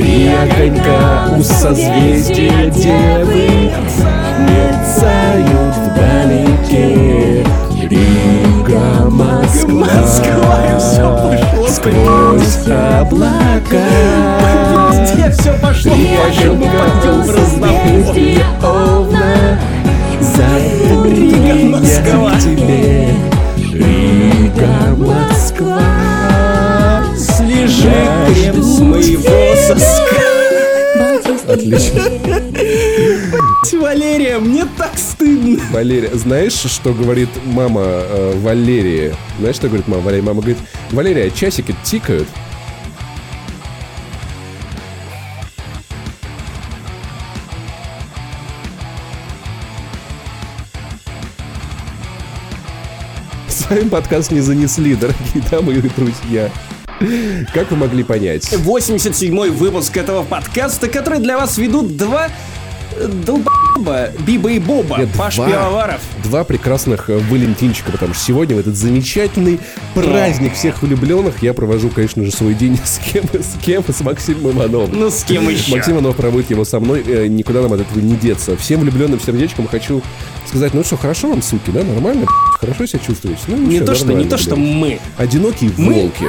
Три огонька у созвездия Девы Мерцают вдалеке. Рига, Москва. Москва, Сквозь облака. Везде все пошло, пойдем в разнобой. Созвездие Овна. Забыли я тебе. Рига, Москва. Слежи крем с моего соска. Отлично. Валерия, мне так стыдно. Валерия, знаешь, что говорит мама э, Валерии? Знаешь, что говорит мама Валерия? Мама говорит, Валерия, часики тикают. С вами подкаст не занесли, дорогие дамы и друзья. Как вы могли понять? 87-й выпуск этого подкаста, который для вас ведут два э, долбоеба, Биба и Боба, Нет, Паш два. Пивоваров. Два прекрасных э, валентинчика, потому что сегодня в этот замечательный праздник всех влюбленных я провожу, конечно же, свой день с кем? С кем? С Максимом Ивановым. Ну с кем еще? Максим Иванов проводит его со мной, э, никуда нам от этого не деться. Всем влюбленным сердечком хочу сказать, ну что, хорошо вам, суки, да, нормально? Хорошо себя чувствуете? Ну, Не ничего, то, что, не то, что мы. Одинокие Мы? волки.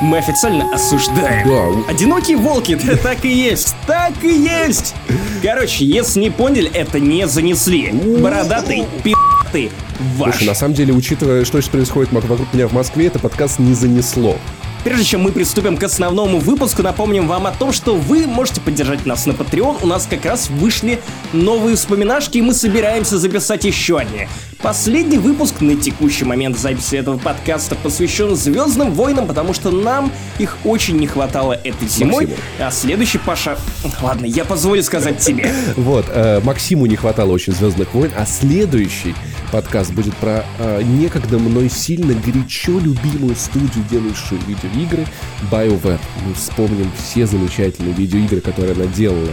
Мы официально осуждаем. Да, Одинокие волки, это так и есть. Так и есть. Короче, если не поняли, это не занесли. Бородатый, пи***ты, ваш. Слушай, на самом деле, учитывая, что сейчас происходит вокруг меня в Москве, это подкаст не занесло. Прежде чем мы приступим к основному выпуску, напомним вам о том, что вы можете поддержать нас на Patreon. У нас как раз вышли новые вспоминашки, и мы собираемся записать еще одни. Последний выпуск на текущий момент записи этого подкаста посвящен Звездным войнам, потому что нам их очень не хватало этой зимой. Максиму. А следующий, Паша... Ладно, я позволю сказать тебе. Вот, э, Максиму не хватало очень Звездных войн, а следующий подкаст будет про э, некогда мной сильно горячо любимую студию, делающую видеоигры BioWare. Мы вспомним все замечательные видеоигры, которые она делала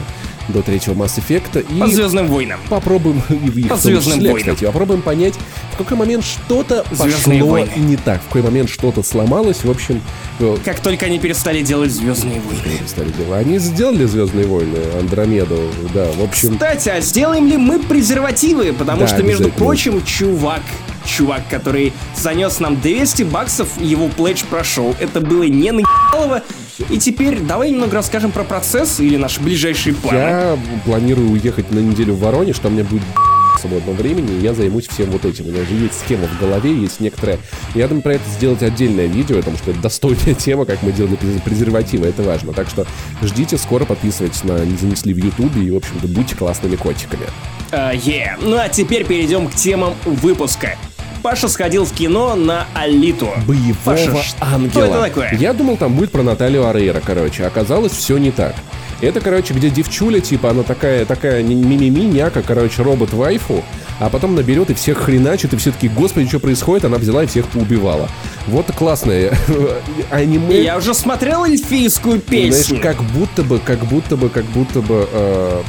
до третьего Mass Effect и По Звездным войнам. попробуем и их По «Звездным числе, войнам». кстати, попробуем понять, в какой момент что-то «Звездные пошло войны». не так, в какой момент что-то сломалось. В общем, э, Как только они перестали делать Звездные войны. перестали дела. Они сделали Звездные войны, Андромеду, да, в общем. Кстати, а сделаем ли мы презервативы? Потому Да, что, между прочим, чувак, чувак, который занес нам 200 баксов, его пледж прошел. Это было не наебалово. И теперь давай немного расскажем про процесс или наши ближайшие планы. Я планирую уехать на неделю в Воронеж, там меня будет свободного времени, и я займусь всем вот этим. У меня уже есть схема в голове, есть некоторая... Я думаю про это сделать отдельное видео, потому что это достойная тема, как мы делали презер- презервативы, это важно. Так что ждите, скоро подписывайтесь на «Не занесли» в Ютубе и, в общем-то, будьте классными котиками. А, е. Ну а теперь перейдем к темам выпуска. Паша сходил в кино на Алиту. Боевого Паша, что ангела. это такое? Я думал, там будет про Наталью Арейра, короче. Оказалось, все не так. Это, короче, где девчуля, типа, она такая, такая не- мимими, няка, короче, робот-вайфу, а потом наберет и всех хреначит, и все таки господи, что происходит? Она взяла и всех поубивала. Вот классное аниме. Я уже смотрел эльфийскую Знаешь, песню. как будто бы, как будто бы, как будто бы э,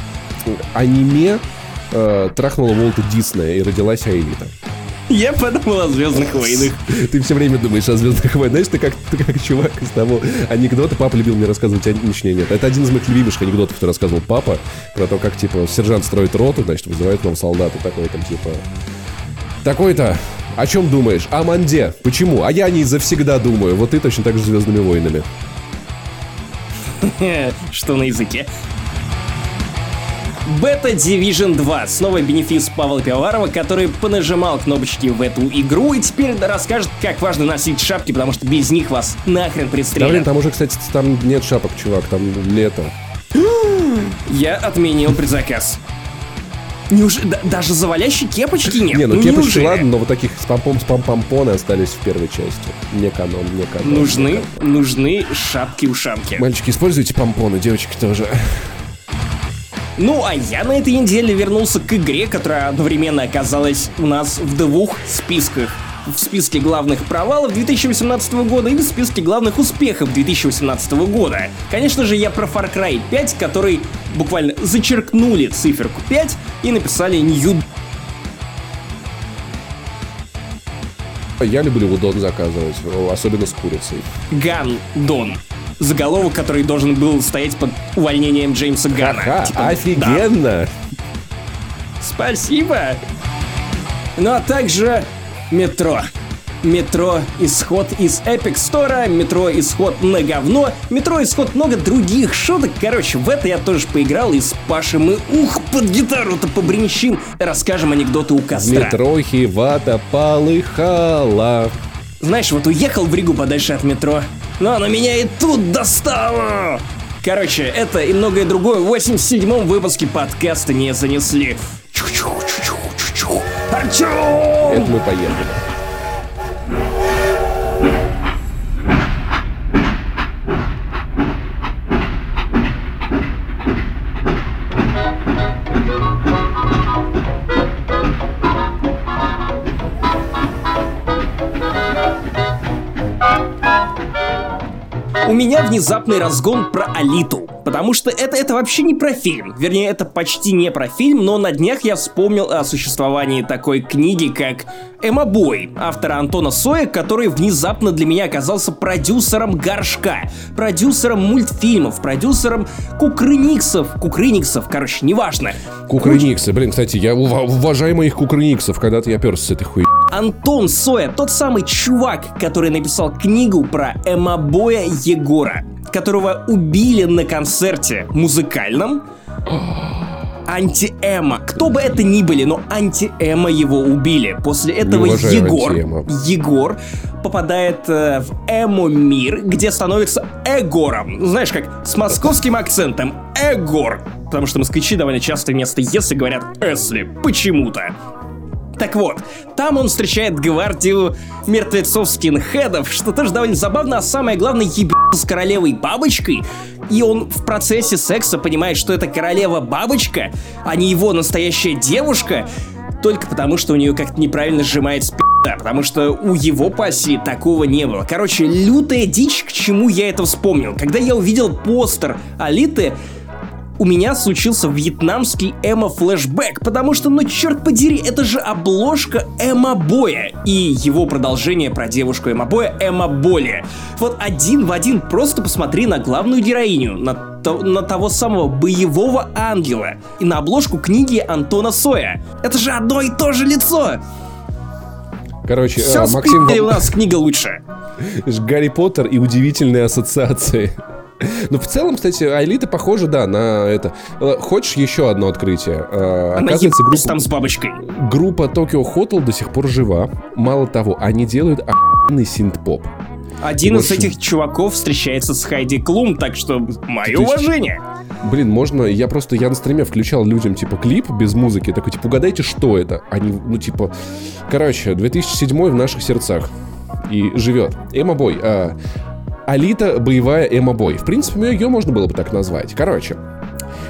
аниме э, трахнуло Волта Диснея и родилась Аэлита. Я подумал о Звездных войнах. Ты все время думаешь о Звездных войнах. Знаешь, ты как, ты как чувак из того анекдота. Папа любил мне рассказывать, а точнее нет. Это один из моих любимых анекдотов, который рассказывал папа. Про то, как, типа, сержант строит роту, значит, вызывает нам солдата. Такой там, типа... Такой-то, о чем думаешь? О Манде. Почему? А я не завсегда думаю. Вот ты точно так же с Звездными войнами. Что на языке? Beta Division 2. Снова бенефис Павла Пивоварова, который понажимал кнопочки в эту игру и теперь расскажет, как важно носить шапки, потому что без них вас нахрен Да, блин, пристрелят. там уже, кстати, там нет шапок, чувак, там лето. Я отменил предзаказ. Неужели да- даже завалящей кепочки нет? Не, ну кепочки неужели? ладно, но вот таких с помпом, с помпомпоны остались в первой части. Не канон, не канон. не Нужны, канон. нужны шапки-ушамки. Мальчики, используйте помпоны, девочки тоже. Ну, а я на этой неделе вернулся к игре, которая одновременно оказалась у нас в двух списках. В списке главных провалов 2018 года и в списке главных успехов 2018 года. Конечно же, я про Far Cry 5, который буквально зачеркнули циферку 5 и написали New Я люблю удон заказывать, особенно с курицей. Don. Заголовок, который должен был стоять под увольнением Джеймса Гана. Ха, Типа, офигенно! да. Спасибо! Ну а также метро. Метро Исход из Epic Store, Метро Исход на говно, Метро Исход много других шуток. Короче, в это я тоже поиграл и с Пашей мы, ух, под гитару-то побренчим, расскажем анекдоты у костра. метро хивата полыхала. Знаешь, вот уехал в Ригу подальше от метро, но оно меня и тут достало! Короче, это и многое другое в 87-м выпуске подкаста не занесли. Чу-чу-чу-чу-чу-чу. Это мы поехали. У меня внезапный разгон про Алиту. Потому что это, это вообще не про фильм. Вернее, это почти не про фильм, но на днях я вспомнил о существовании такой книги, как Эмма Бой, автора Антона Соя, который внезапно для меня оказался продюсером горшка, продюсером мультфильмов, продюсером кукрыниксов, кукрыниксов, короче, неважно. Кукрыниксы. Блин, кстати, я ува- уважаю моих кукрыниксов, когда-то я перся с этой хуй. Антон Соя, тот самый чувак, который написал книгу про Эмобоя Егора, которого убили на концерте музыкальном. Анти-Эма. Кто бы это ни были, но Анти-Эма его убили. После этого Егор, Анти-Эма. Егор попадает э, в Эмо-мир, где становится Эгором. Знаешь, как с московским акцентом. Эгор. Потому что москвичи довольно часто вместо «если» говорят «эсли». Почему-то. Так вот, там он встречает гвардию мертвецов скинхедов, что тоже довольно забавно, а самое главное, ебется с королевой бабочкой, и он в процессе секса понимает, что это королева бабочка, а не его настоящая девушка, только потому, что у нее как-то неправильно сжимается пи***а, потому что у его пассии такого не было. Короче, лютая дичь, к чему я это вспомнил. Когда я увидел постер Алиты, у меня случился вьетнамский эмо-флешбэк, потому что, ну черт подери, это же обложка эмо-боя и его продолжение про девушку эмо-боя эмо-боли. Вот один в один просто посмотри на главную героиню, на, то- на того самого боевого ангела и на обложку книги Антона Соя. Это же одно и то же лицо! Короче, Все а, Максим, у нас книга лучше. Гарри Поттер и удивительные ассоциации. Ну, в целом, кстати, Айлита похожа, да, на это. Э, Хочешь еще одно открытие? Э, Она Оказывается, группа, там с бабочкой. группа Tokyo Hotel до сих пор жива. Мало того, они делают охуенный синт-поп. Один из этих чуваков встречается с Хайди Клум, так что мое уважение. Блин, можно, я просто, я на стриме включал людям, типа, клип без музыки, такой, типа, угадайте, что это? Они, ну, типа, короче, 2007 в наших сердцах и живет. Эма Бой, а, Алита боевая Эма Бой. В принципе, ее можно было бы так назвать. Короче,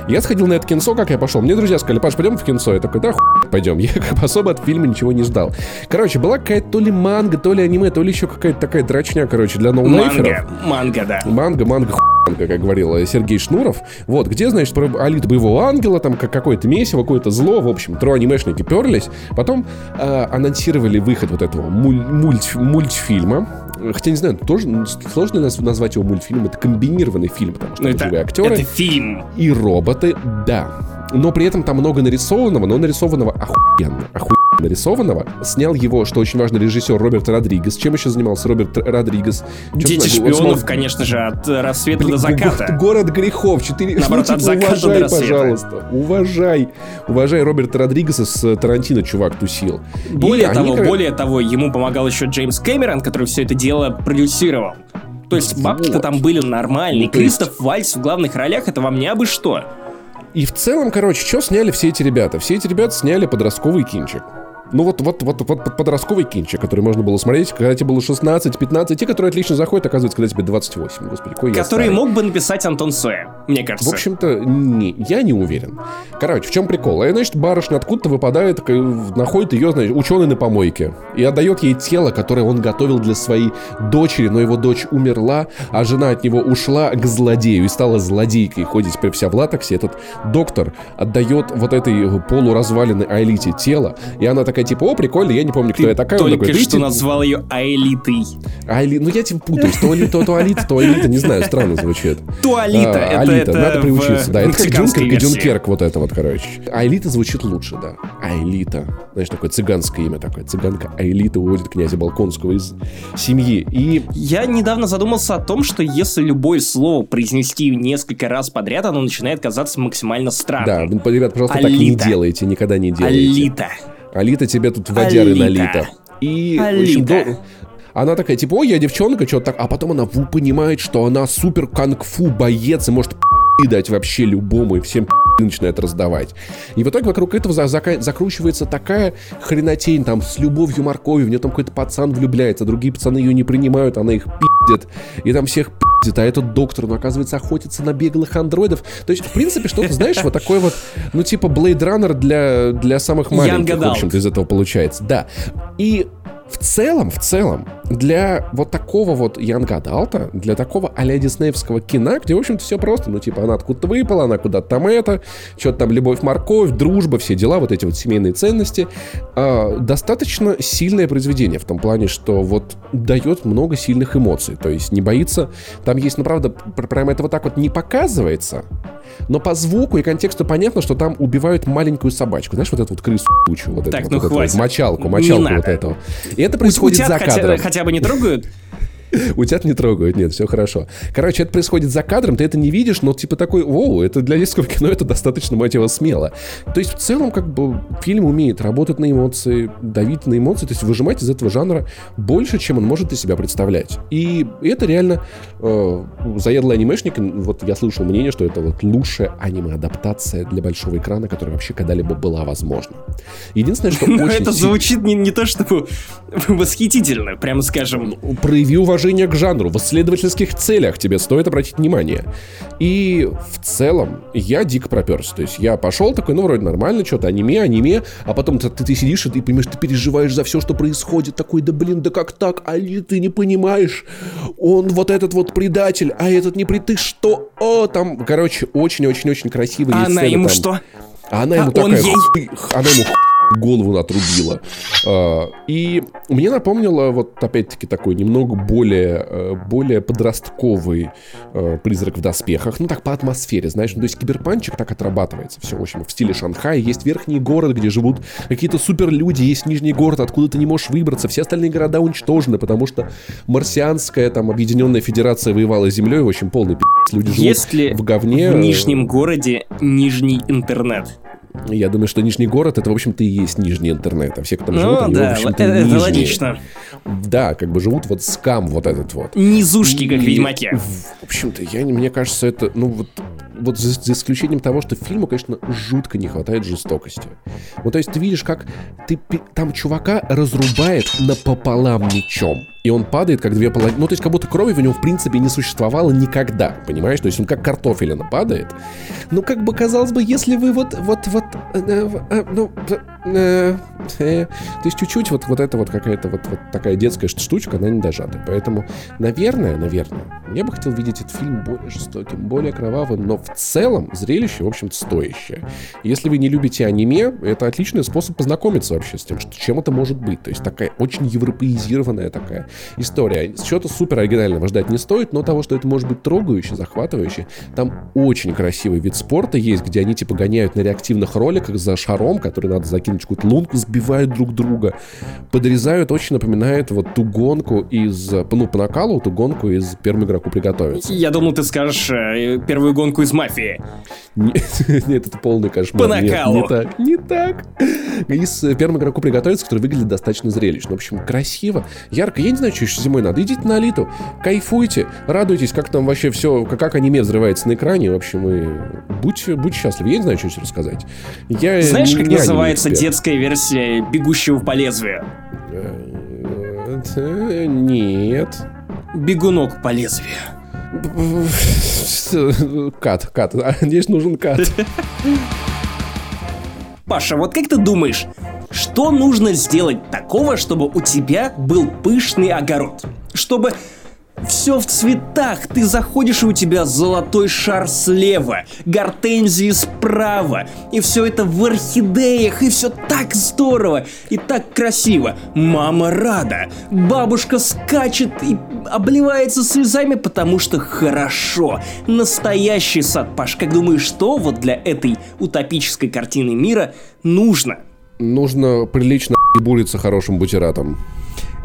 я сходил на это кинцо, как я пошел. Мне друзья сказали, Паш, пойдем в кинцо. Я такой, да, хуй пойдем. Я как бы особо от фильма ничего не ждал. Короче, была какая-то то ли манга, то ли аниме, то ли еще какая-то такая дрочня, короче, для ноунейферов. Манга, манга, да. Манга, манга, хуянка, как говорил Сергей Шнуров. Вот, где, значит, про Алиту боевого ангела, там как какое-то месиво, какое-то зло, в общем, трое анимешники перлись. Потом э, анонсировали выход вот этого муль- мультф- мультфильма. Хотя, не знаю, тоже сложно назвать его мультфильмом. Это комбинированный фильм, потому что Ну, это, живые актеры это фильм. и роботы, да. Но при этом там много нарисованного, но нарисованного охуенно. Охуенно нарисованного. Снял его, что очень важно, режиссер Роберт Родригес. Чем еще занимался Роберт Родригес? Чё-то Дети знаю, он шпионов, снял- конечно же, от э, рассвета Блин, до заката. го- Город грехов. Четыре. Наоборот, ну, от типа, заката до уважай, рассвета. пожалуйста. Уважай. Уважай Роберта Родригеса с э, Тарантино, чувак, тусил. И Более они того, как- более того, ему помогал еще Джеймс Кэмерон, который все это дело продюсировал. То есть бабки-то Вот. там были нормальные. Ну, то есть- Кристоф Вальц в главных ролях, это вам не абы что. И в целом, короче, что сняли все эти ребята? Все эти ребята сняли подростковый кинчик. Ну вот, вот, вот, вот под- подростковый кинчик, который можно было смотреть, когда тебе было 16-15, те, которые отлично заходят, оказывается, когда тебе 28. Господи, какой Который мог бы написать Антон Соя, мне В кажется. общем-то, не, я не уверен. Короче, в чем прикол? И, значит, барышня откуда-то выпадает, находит ее, значит, ученый на помойке. И отдает ей тело, которое он готовил для своей дочери, но его дочь умерла, а жена от него ушла к злодею и стала злодейкой. Ходит теперь вся в латексе. Этот доктор отдает вот этой полуразваленной Айлите тело, и она такая такая, типа, о, прикольно, я не помню, кто Ты я такая. Только такой, что «Ты- назвал ее Аэлитой. Али... Ну, я типа путаюсь. То Алита, то Алита, то Алита, не знаю, странно звучит. Туалита, А, это, Алита, это надо в приучиться, да. Это как Дюнкерк и. Дюнкерк, вот это вот, короче. Аэлита звучит лучше, да. Аэлита. Знаешь, такое цыганское имя такое. Цыганка Аэлита уводит князя Балконского из семьи. И Я недавно задумался о том, что если любое слово произнести несколько раз подряд, оно начинает казаться максимально да, странным. вы, ребят, пожалуйста, так не Алита. делайте, никогда не делайте. Алита. Алита тебе тут водяры Алита. налита. И, в общем, Алита. до- Она такая, типа, ой, я девчонка, что-то так. А потом она ву, понимает, что она супер канг-фу боец и может пи***и дать вообще любому, и всем начинает раздавать. И в итоге вокруг этого за- зака- закручивается такая хренотень, там, с любовью морковью, в нее там какой-то пацан влюбляется, другие пацаны ее не принимают, она их пиздит, и там всех пиздит, а этот доктор, ну, оказывается, охотится на беглых андроидов. То есть, в принципе, что-то, знаешь, вот такой вот, ну, типа Blade Runner для, для самых маленьких, в общем-то, из этого получается. Да. И в целом, в целом, для вот такого вот Young Adult, для такого а-ля диснеевского кино, где, в общем-то, все просто, ну, типа, она откуда-то выпала, она куда-то там это, что-то там любовь, морковь, дружба, все дела, вот эти вот семейные ценности, а, достаточно сильное произведение в том плане, что вот дает много сильных эмоций, то есть не боится, там есть, ну, правда, пр- прямо это вот так вот не показывается, но по звуку и контексту понятно, что там убивают маленькую собачку. Знаешь, вот эту вот крысу тучу, вот Так, эту, ну вот, эту вот хватит. мочалку, мочалку вот надо. И это происходит утят за хотя, кадром. хотя бы не трогают? Утят не трогают, нет, все хорошо. Короче, это происходит за кадром, ты это не видишь, но типа такой, оу, это для детского кино это достаточно, мать его, смело. То есть в целом как бы фильм умеет работать на эмоции, давить на эмоции, то есть выжимать из этого жанра больше, чем он может из себя представлять. И это реально э, заядлый анимешник, вот я слышал мнение, что это вот лучшая аниме-адаптация для большого экрана, которая вообще когда-либо была возможна. Единственное, что Но очень это звучит не, не то чтобы восхитительно, прямо скажем. прояви уважение к жанру. В исследовательских целях тебе стоит обратить внимание. И в целом я дико проперся. То есть я пошел такой, ну, вроде нормально, что-то аниме, аниме, а потом ты, ты сидишь и ты понимаешь, ты переживаешь за все, что происходит. Такой, да блин, да как так? Али, ты не понимаешь. Он вот этот вот предатель, а этот не при... Ты что? О, там, короче, очень-очень-очень красивые А она ему там. что? А она А ему такая, ей? она ему голову отрубила. А, И мне напомнило вот опять-таки такой немного более, э, более подростковый э, призрак в доспехах. Ну так по атмосфере, знаешь. Ну, то есть киберпанчик так отрабатывается. Все, в общем, в стиле Шанхая. Есть верхний город, где живут какие-то суперлюди. Есть нижний город, откуда ты не можешь выбраться. Все остальные города уничтожены, потому что марсианская там объединенная федерация воевала с землей. В общем, полный пи***ц. Люди живут Есть ли в говне. в Нижнем городе Нижний интернет? Я думаю, что Нижний город это, в общем-то, и есть Нижний интернет. А все, кто там живут, Ну они, в да, общем-то, это, это нижние. логично. Да, как бы живут вот скам вот этот вот. Низушки, как в И, Ведьмаке. В общем-то, я, не- мне кажется, это, ну вот, вот за, за исключением того, что фильму, конечно, жутко не хватает жестокости. Вот, то есть ты видишь, как ты, там чувака разрубает напополам мечом. И он падает, как две половины. Ну, то есть, как будто крови в нем, в принципе, не существовало никогда. Понимаешь? То есть, он как картофелина падает. Ну, как бы, казалось бы, если вы вот, вот, вот, э, э, э, ну, э, э, то есть, чуть-чуть вот, вот это вот какая-то вот, вот такая детская штучка, она не дожата. Поэтому, наверное, наверное, я бы хотел видеть этот фильм более жестоким, более кровавым, но в целом зрелище, в общем-то, стоящее. Если вы не любите аниме, это отличный способ познакомиться вообще с тем, что, чем это может быть. То есть, такая очень европеизированная такая история. Чего-то супер оригинального ждать не стоит, но того, что это может быть трогающе, захватывающе. Там очень красивый вид спорта есть, где они типа гоняют на реактивных роликах за шаром, который надо закинуть какую-то лунку, сбивают друг друга, подрезают, очень напоминает вот ту гонку из, ну, по накалу, ту гонку из первому игроку приготовиться. Я думал, ты скажешь э, первую гонку из мафии. Нет, это полный кошмар. По накалу. не так, не так. Из первому игроку приготовиться, который выглядит достаточно зрелищно. В общем, красиво, ярко. Я не знаю, что еще зимой надо. Идите на Алиту, кайфуйте, радуйтесь, как там вообще все, как, как аниме взрывается на экране. В общем, и будьте, будьте счастливы. Я не знаю, что еще рассказать. Я Знаешь, не- как не называется детская версия «Бегущего по лезвию»? Э, э, Нет. «Бегунок по лезвию». Кат, кат. А, Здесь нужен кат. Паша, вот как ты думаешь, что нужно сделать такого, чтобы у тебя был пышный огород? Чтобы все в цветах. Ты заходишь, и у тебя золотой шар слева, гортензии справа. И все это в орхидеях, и все так здорово, и так красиво. Мама рада. Бабушка скачет и обливается слезами, потому что хорошо. Настоящий сад, Паш. Как думаешь, что вот для этой утопической картины мира нужно? Нужно прилично ебулиться хорошим бутератом.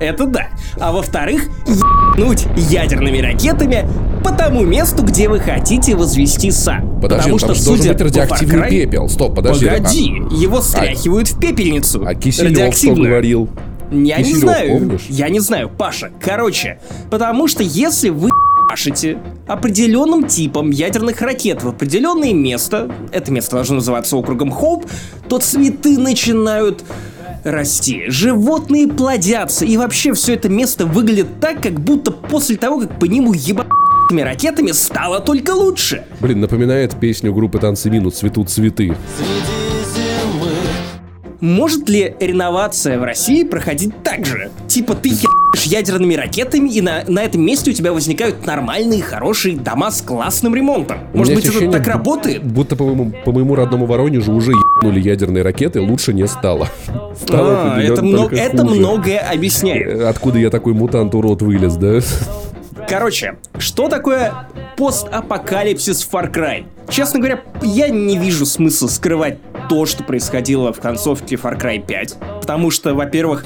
Это да. А во-вторых, ебнуть ядерными ракетами по тому месту, где вы хотите возвести сад. Подожди, Потому что, же должен судя быть радиоактивный по Far Cry- пепел. Стоп, подожди. Погоди, его стряхивают в пепельницу. А, а Киселев что говорил? Я не Киселев, знаю. помнишь? Я не знаю, Паша. Короче, потому что если вы пашете определенным типом ядерных ракет в определенное место, это место должно называться округом Хоуп, то цветы начинают расти, животные плодятся, и вообще все это место выглядит так, как будто после того, как по нему ебаными ракетами стало только лучше. Блин, напоминает песню группы Танцы Минут «Цветут цветы». Может ли реновация в России проходить так же? Типа ты ебашь ядерными ракетами, и на, на этом месте у тебя возникают нормальные, хорошие дома с классным ремонтом. Может быть, это ощущение, так работает? Будто по моему, по моему родному Воронежу уже ебнули ядерные ракеты, лучше не стало. Стало А, это, мно- это многое объясняет. Э, Откуда я такой мутант-урод вылез, да? Короче, что такое постапокалипсис Far Cry? Честно говоря, я не вижу смысла скрывать то, что происходило в концовке Far Cry 5. Потому что, во-первых,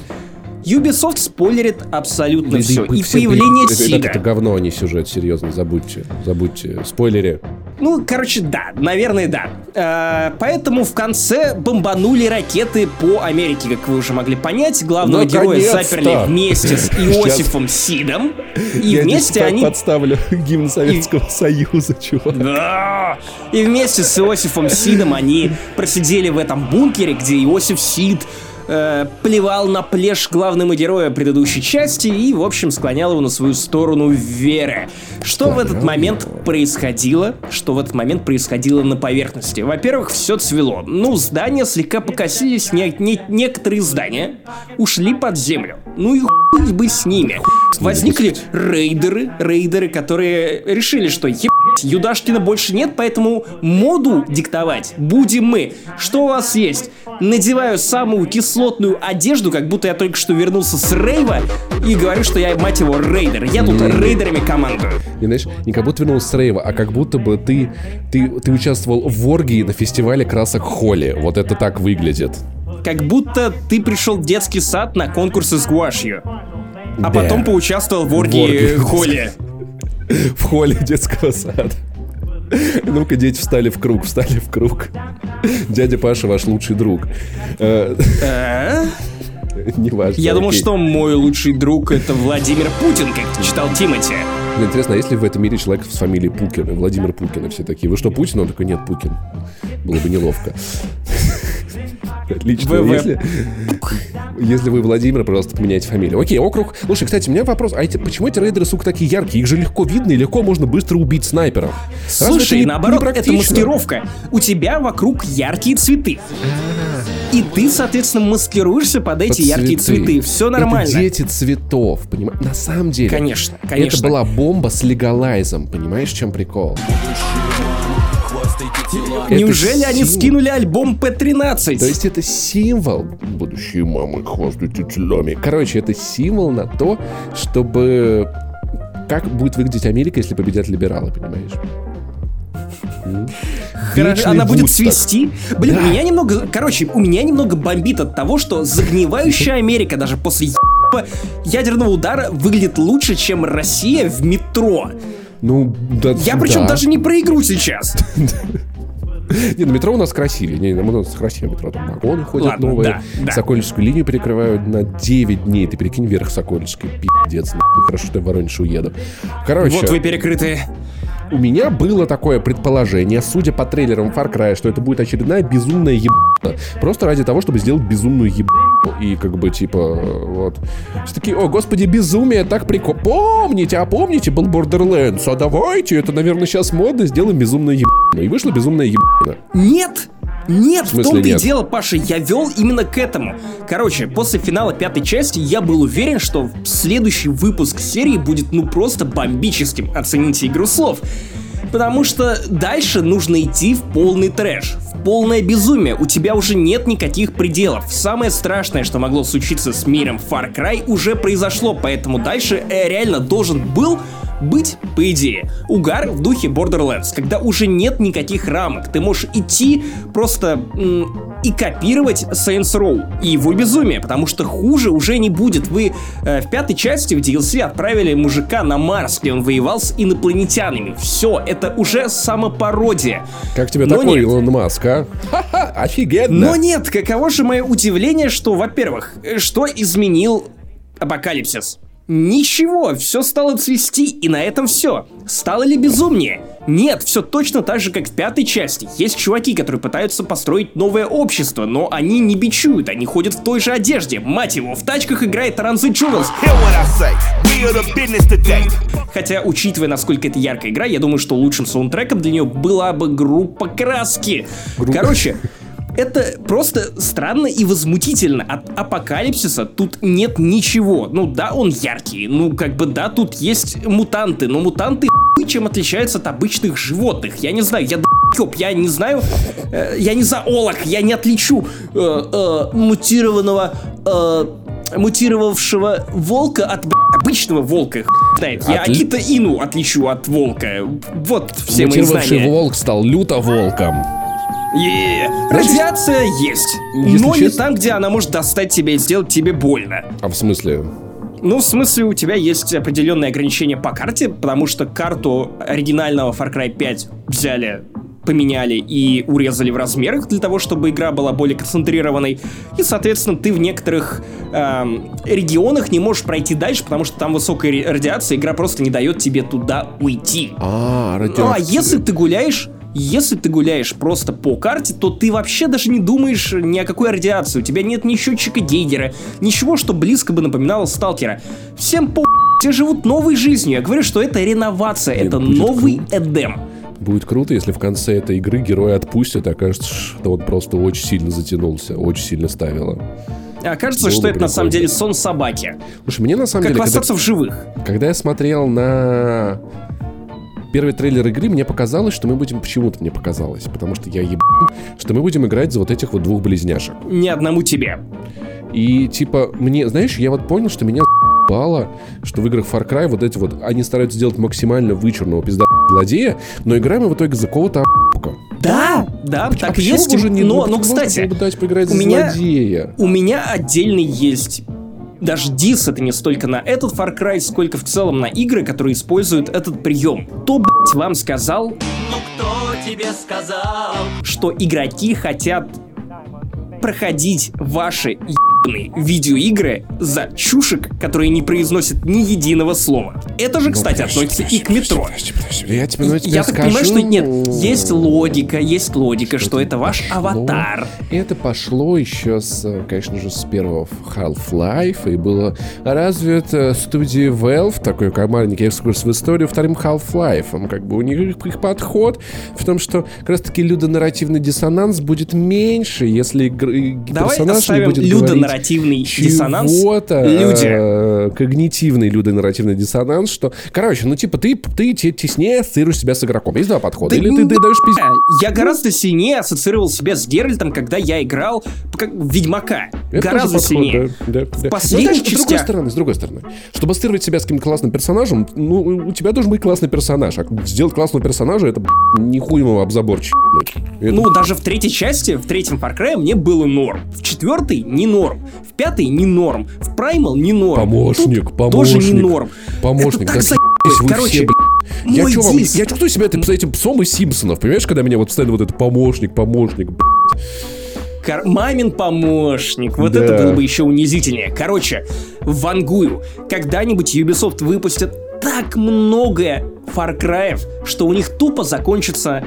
Ubisoft спойлерит абсолютно все. и И появление Сига. это говно, а не сюжет, серьезно, забудьте. Забудьте. Спойлеры. Ну, короче, да, наверное, да. Э, поэтому в конце бомбанули ракеты по Америке, как вы уже могли понять. Главного героя Наконец-то! заперли вместе с Иосифом Сидом. И Я вместе они... подставлю гимн Советского Союза, чувак. Да! И вместе с Иосифом Сидом они просидели в этом бункере, где Иосиф Сид э, плевал на плешь главного героя предыдущей части и, в общем, склонял его на свою сторону веры. Что в этот момент происходило? Что в этот момент происходило на поверхности? Во-первых, все цвело. Ну, здания слегка покосились, не- не- некоторые здания ушли под землю. Ну и хуй бы с ними. Возникли рейдеры, рейдеры, которые решили, что ебать, Юдашкина больше нет, поэтому моду диктовать будем мы. Что у вас есть? Надеваю самую кислотную одежду, как будто я только что вернулся с рейва, и говорю, что я, мать его, рейдер. Я тут рейдерами командую. И знаешь, не как будто вернулся с рейва, а как будто бы ты, ты, ты участвовал в оргии на фестивале красок Холли. Вот это так выглядит. Как будто ты пришел в детский сад на конкурсы с гуашью. А Да. потом поучаствовал в В оргии оргии. Холли. В холле детского сада. Ну-ка, дети встали в круг, встали в круг. Дядя Паша ваш лучший друг. Э, А? Неважно. Я думал, что мой лучший друг это Владимир Путин, как читал Тимати. Интересно, а есть ли в этом мире человек с фамилией Пукин? Владимир Пукин, и все такие. Вы что, Путин? Он такой, нет, Пукин. Было бы неловко. Отлично. ВВ. Если, если вы Владимир, пожалуйста, поменяйте фамилию. Окей, округ. Слушай, кстати, у меня вопрос. А эти, почему эти рейдеры, сука, такие яркие? Их же легко видно и легко можно быстро убить снайпером. Разве Слушай, это наоборот, это маскировка. У тебя вокруг яркие цветы. И ты, соответственно, маскируешься под эти Под яркие цветы. Все нормально. Это дети цветов, понимаешь? На самом деле. Конечно, конечно. Это была бомба с легалайзом. Понимаешь, в чем прикол? Это Неужели они скинули альбом P13? То есть это символ. Будущие мамы хвастаются телями. Короче, это символ на то, чтобы... Как будет выглядеть Америка, если победят либералы, понимаешь? М? Хоро- Вечный Она будет свести. Блин, Да. у меня немного... Короче, у меня немного бомбит от того, что загнивающая Америка даже после ядерного удара выглядит лучше, чем Россия в метро. Ну, да, Я причем да. даже не про игру сейчас. Не, ну метро у нас красивее. Не, у нас красивее метро. Там вагоны ходят Ладно, новые. да, да. Сокольническую линию перекрывают на 9 дней. Ты прикинь, вверх Сокольнической. Пиздец. Хорошо, что я в Воронеж уеду. Короче, Вот вы перекрыты. У меня было такое предположение, судя по трейлерам Far Cry, что это будет очередная безумная ебана. Просто ради того, чтобы сделать безумную ебану. И как бы, типа, вот. Все такие, о, господи, безумие, так прикольно. Помните, а помните, был Borderlands? А давайте, это, наверное, сейчас модно, сделаем безумную ебану. И вышла безумная ебана. Нет! Нет, В в, том-то и дело, Паша, я вел именно к этому. Короче, после финала пятой части я был уверен, что следующий выпуск серии будет ну просто бомбическим. Оцените игру слов. Потому что дальше нужно идти в полный трэш, в полное безумие. У тебя уже нет никаких пределов. Самое страшное, что могло случиться с миром Far Cry, уже произошло, поэтому дальше э, реально должен был быть, по идее, угар в духе Borderlands, когда уже нет никаких рамок. Ты можешь идти просто и копировать Saints Row и его безумие, потому что хуже уже не будет. Вы э, в пятой части в DLC отправили мужика на Марс, где он воевал с инопланетянами. Все, это уже самопародия. Как тебе Но такой нет. Илон Маск, а? Ха-ха, офигенно! Но нет, каково же мое удивление, что, во-первых, что изменил Апокалипсис? Ничего, все стало цвести, и на этом все. Стало ли безумнее? Нет, все точно так же, как в пятой части. Есть чуваки, которые пытаются построить новое общество, но они не бичуют, они ходят в той же одежде. Мать его, в тачках играет business today. Хотя, учитывая, насколько это яркая игра, я думаю, что лучшим саундтреком для нее была бы группа Краски. Короче, это просто странно и возмутительно. От апокалипсиса тут нет ничего. Ну да, он яркий. Ну как бы да, тут есть мутанты. Но мутанты чем отличаются от обычных животных. Я не знаю, я д***еб, я не знаю, э, я не зоолог, я не отличу э, э, мутированного э, мутировавшего волка от б***ь, обычного волка. Знает. Я Отли- Акита Ину отличу от волка. Вот все мои Мутировавший знания. волк стал люто волком. Е, Радиация есть, Если но не честно- там, где она может достать тебя и сделать тебе больно. А в смысле? Ну, в смысле, у тебя есть определенные ограничения по карте, потому что карту оригинального Far Cry 5 взяли поменяли и урезали в размерах для того, чтобы игра была более концентрированной. И, соответственно, ты в некоторых эм, регионах не можешь пройти дальше, потому что там высокая радиация, игра просто не дает тебе туда уйти. А, Ну, а радиация. если ты гуляешь, если ты гуляешь просто по карте, то ты вообще даже не думаешь ни о какой радиации. У тебя нет ни счетчика Гейгера, ничего, что близко бы напоминало Сталкера. Всем по... Все живут новой жизнью. Я говорю, что это реновация, это новый Эдем. Будет круто, если в конце этой игры героя отпустят, и окажется, что он просто очень сильно затянулся, очень сильно ставило. А кажется, Было что это на самом прикольно. деле сон собаки. Слушай, мне на самом Как деле, остаться в живых. когда я смотрел на первый трейлер игры, мне показалось, что мы будем... Почему-то мне показалось, потому что я еб... что мы будем играть за вот этих вот двух близняшек. Ни одному тебе. И типа, мне, знаешь, я вот понял, что меня бало, что в играх Far Cry вот эти вот, они стараются сделать максимально вычурного пизда злодея, но играем мы в итоге за кого-то охука. Да, да, А так есть. уже не но, ну, но, кстати, бы дать поиграть у за меня- злодея? У меня отдельный есть даже дис это не столько на этот Far Cry, сколько в целом на игры, которые используют этот прием. Кто, блять, вам сказал, Ну кто тебе сказал? что игроки хотят проходить ваши ебаные видеоигры за чушек, которые не произносят ни единого слова. Это же, кстати, Ну, подожди, относится и к подожди, метро. подожди, подожди, подожди. Я тебе, ну, тебе Я так скажу, понимаю, что нет, есть логика, есть логика, что это ваш пошло. аватар. Это пошло еще с, конечно же, с первого Half-Life, и было развито студии Valve, такой как маленький экскурс в историю, вторым Half-Life. Как бы у них их подход в том, что как раз-таки людонарративный диссонанс будет меньше, если игр- Давай оставим будет людонарративный диссонанс. Люди. э, когнитивный людонарративный диссонанс, что, короче, ну типа ты, ты те- теснее ассоциируешь себя с игроком. Есть два подхода. Да Или ты, даешь пиздец. Я гораздо сильнее ассоциировал себя с Геральтом, когда я играл как Ведьмака. Это гораздо подход, сильнее. да, да, да. последних Ну, знаешь, с другой стороны, с другой стороны, чтобы ассоциировать себя с каким-то классным персонажем, ну, у тебя должен быть классный персонаж. А сделать классного персонажа, это, нихуемого обзаборчик. Это- Ну, даже в третьей части, в третьем Far Cry мне было норм. В четвертой не норм. В пятой не норм. В Primal не норм. Помощник, Тут помощник. Тоже не норм. Помощник, Это да так заебись вы Короче, все, блядь. Я, мой чё вам, дис. я чувствую себя этим, этим псом из Симпсонов, понимаешь, когда меня вот постоянно вот это помощник, помощник, б***ь. Кор- Мамин помощник. Вот Да. это было бы еще унизительнее. Короче, вангую. Когда-нибудь Ubisoft выпустит так много Far Cry'ев, что у них тупо закончатся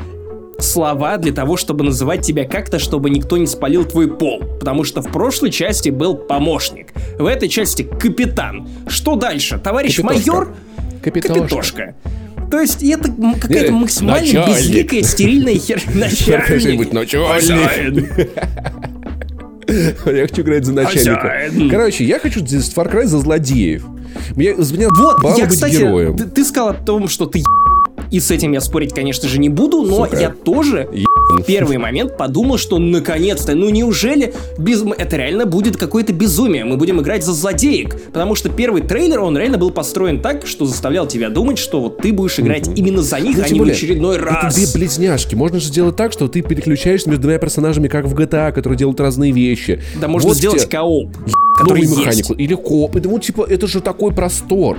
слова для того, чтобы называть тебя как-то, чтобы никто не спалил твой пол. Потому что в прошлой части был помощник. В этой части капитан. Что дальше? Товарищ Капитошка. майор? Капитошка. Капитошка. То есть это какая-то Не, максимально начальник. безликая, стерильная хер... Начальник. начальник. Я хочу играть за начальника. Короче, я хочу здесь Far Cry за злодеев. Мне, меня Вот, я, кстати, ты, ты сказал о том, что ты и с этим я спорить, конечно же, не буду, но Сука. я тоже в первый момент подумал, что наконец-то, ну неужели без... это реально будет какое-то безумие, мы будем играть за злодеек, потому что первый трейлер, он реально был построен так, что заставлял тебя думать, что вот ты будешь играть именно за них, Ну, а не в более, очередной раз. Это две близняшки. Можно же сделать так, что ты переключаешься между двумя персонажами, как в GTA, которые делают разные вещи. Да можно Вот сделать тебе кооп, который новую есть. механику. Или коп. Это, ну, типа, это же такой простор.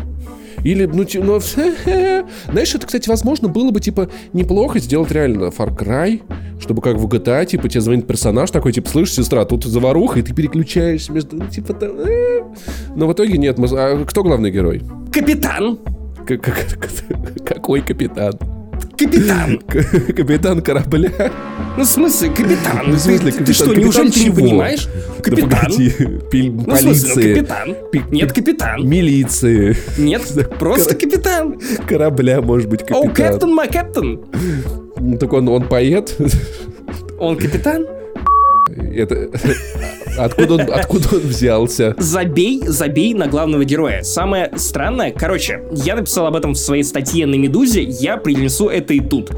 Или, ну, ти- ну, знаешь, это, кстати, возможно, было бы, типа, неплохо сделать реально Far Cry, чтобы как в GTA, типа, тебе звонит персонаж такой, типа, слышь, сестра, тут заваруха, и ты переключаешься между, ну, типа, там, э. но в итоге нет. мы- а кто главный герой? Капитан! Какой капитан? Капитан! Капитан корабля? Ну, в смысле, капитан? Ну, в смысле, капитан? ты что, Капитан неужели ты не понимаешь? Да Капитан. погоди, Ну, смысле, ну, полиции, капитан. пи- Нет, пи- капитан. милиции, Нет, просто капитан. корабля, может быть, капитан. капитан, мой капитан. Ну, Так он, он поэт? Он капитан? Это... Откуда он, откуда он взялся? Забей, забей на главного героя. Самое странное, короче, я написал об этом в своей статье на Медузе, я принесу это и тут.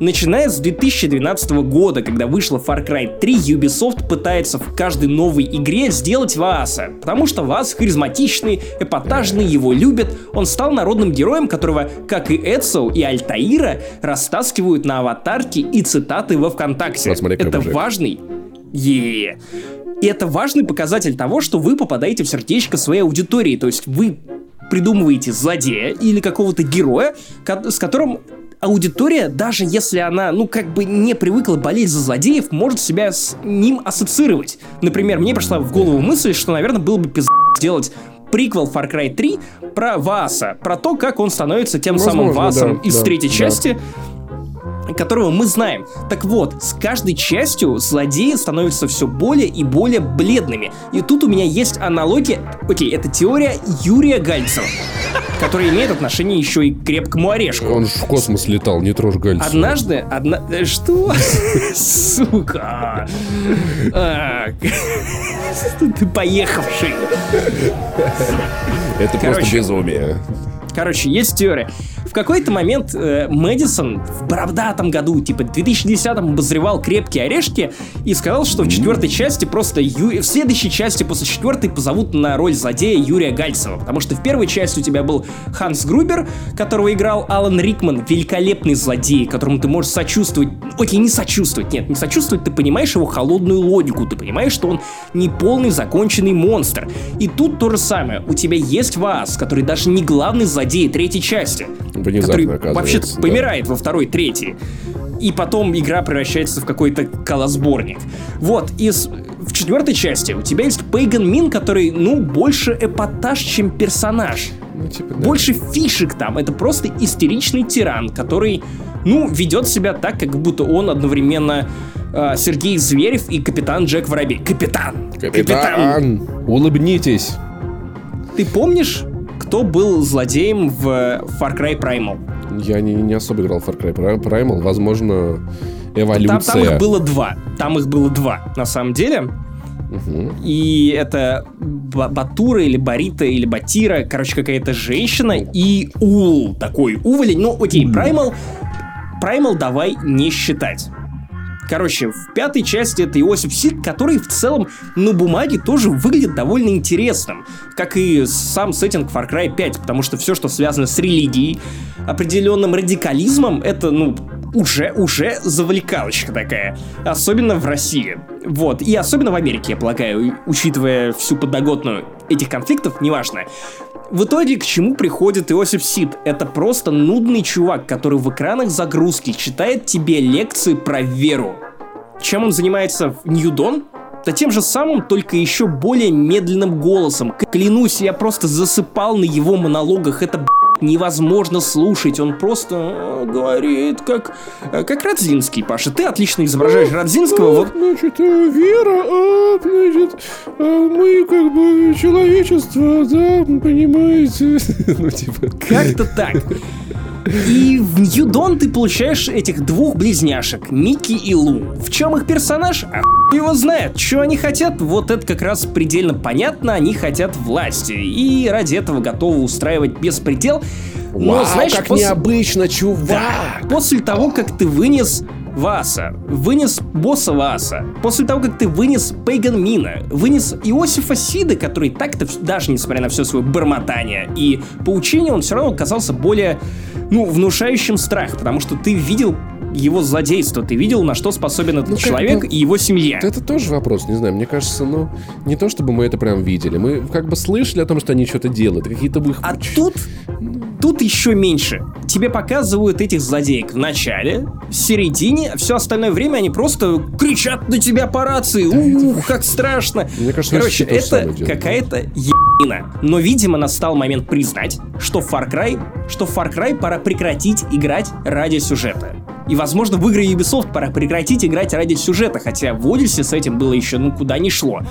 Начиная с 2012 года, когда вышла Far Cry 3, Ubisoft пытается в каждой новой игре сделать Вааса, потому что Ваас харизматичный, эпатажный, его любят, он стал народным героем, которого, как и Эдсо и Альтаира, растаскивают на аватарки и цитаты во ВКонтакте. Смотри, Это мужик. важный е И это важный показатель того, что вы попадаете в сердечко своей аудитории. То есть вы придумываете злодея или какого-то героя, с которым аудитория, даже если она, ну, как бы не привыкла болеть за злодеев, может себя с ним ассоциировать. Например, мне пришла в голову мысль, что, наверное, было бы пиздец сделать приквел Far Cry 3 про Васа, про то, как он становится тем самым Возможно, Васом да, из да, третьей да. части, которого мы знаем. Так вот, с каждой частью злодеи становятся все более и более бледными. И тут у меня есть аналогия, окей, это теория Юрия Гальцева, которая имеет отношение еще и к крепкому орешку. Он же в космос летал, не трожь Гальцева. Однажды, одна... э, Что? Сука. Ты поехавший. Это просто безумие. Короче, есть теория. В какой-то момент э, Мэдисон в бородатом году, типа в 2010-м, обозревал «Крепкие орешки» и сказал, что в четвертой части просто... Ю... В следующей части после четвертой позовут на роль злодея Юрия Гальцева. Потому что в первой части у тебя был Ханс Грубер, которого играл Алан Рикман, великолепный злодей, которому ты можешь сочувствовать. Окей, не сочувствовать, нет, не сочувствовать, ты понимаешь его холодную логику, ты понимаешь, что он не полный законченный монстр. И тут то же самое. У тебя есть Ваас, который даже не главный злодей третьей части. Внезапно, который вообще-то да. помирает во второй, третьей. И потом игра превращается в какой-то колосборник. Вот, и с- в четвертой части у тебя есть Пейган Мин, который, ну, больше эпатаж, чем персонаж. Ну, типа, да. Больше фишек там. Это просто истеричный тиран, который, ну, ведет себя так, как будто он одновременно э, Сергей Зверев и капитан Джек Воробей. Капитан! Капитан, улыбнитесь. Ты помнишь, кто был злодеем в Far Cry Primal? Я не, не особо играл в Far Cry Pri- Primal. Возможно, эволюция. Там, там их было два. Там их было два, на самом деле. Мгм. И это Ба- Батура или Барита или Батира, короче, какая-то женщина и Ул, такой уволень. Ну, окей, Праймал, Праймал давай не считать. Короче, в пятой части это Иосиф Сид, который в целом на бумаге тоже выглядит довольно интересным, как и сам сеттинг Far Cry 5, потому что все, что связано с религией, определенным радикализмом, это, ну, уже, уже завлекалочка такая. Особенно в России. Вот. И особенно в Америке, я полагаю, учитывая всю подноготную этих конфликтов, неважно. В итоге к чему приходит Иосиф Сид? Это просто нудный чувак, который в экранах загрузки читает тебе лекции про веру. Чем он занимается в Ньюдон? Да тем же самым, только еще более медленным голосом. Клянусь, я просто засыпал на его монологах. Это невозможно слушать. Он просто э, говорит, как, э, как Радзинский, Паша. Ты отлично изображаешь Радзинского. Вот Значит, э, вера, а, значит, мы как бы человечество, да, понимаете? Ну, типа... Как-то так. И в Dawn ты получаешь этих двух близняшек, Микки и Лу. В чем их персонаж? А его знает. Что они хотят? Вот это как раз предельно понятно. Они хотят власти. И ради этого готовы устраивать беспредел. Но, Вау, знаешь, как после- необычно, чувак! Да, после того, как ты вынес Васа, вынес босса Васа, после того, как ты вынес Пейган Мина, вынес Иосифа Сида, который так-то, даже несмотря на все свое бормотание и поучение, он все равно казался более, ну, внушающим страх, потому что ты видел его злодейство, ты видел, на что способен этот Ну, человек бы- и его семья. Это тоже вопрос, не знаю, мне кажется, ну, не то чтобы мы это прям видели. Мы как бы слышали о том, что они что-то делают, какие-то бы их... А тут, тут еще меньше. Тебе показывают этих злодеек в начале, в середине, все остальное время они просто кричат на тебя по рации. Ух, как страшно. Мне кажется, Короче, это какая-то ебина. Но, видимо, настал момент признать, что в Far Cry, что в Far Cry пора прекратить играть ради сюжета. И, возможно, в игры Ubisoft пора прекратить играть ради сюжета, хотя в Odyssey с этим было еще ну куда ни шло.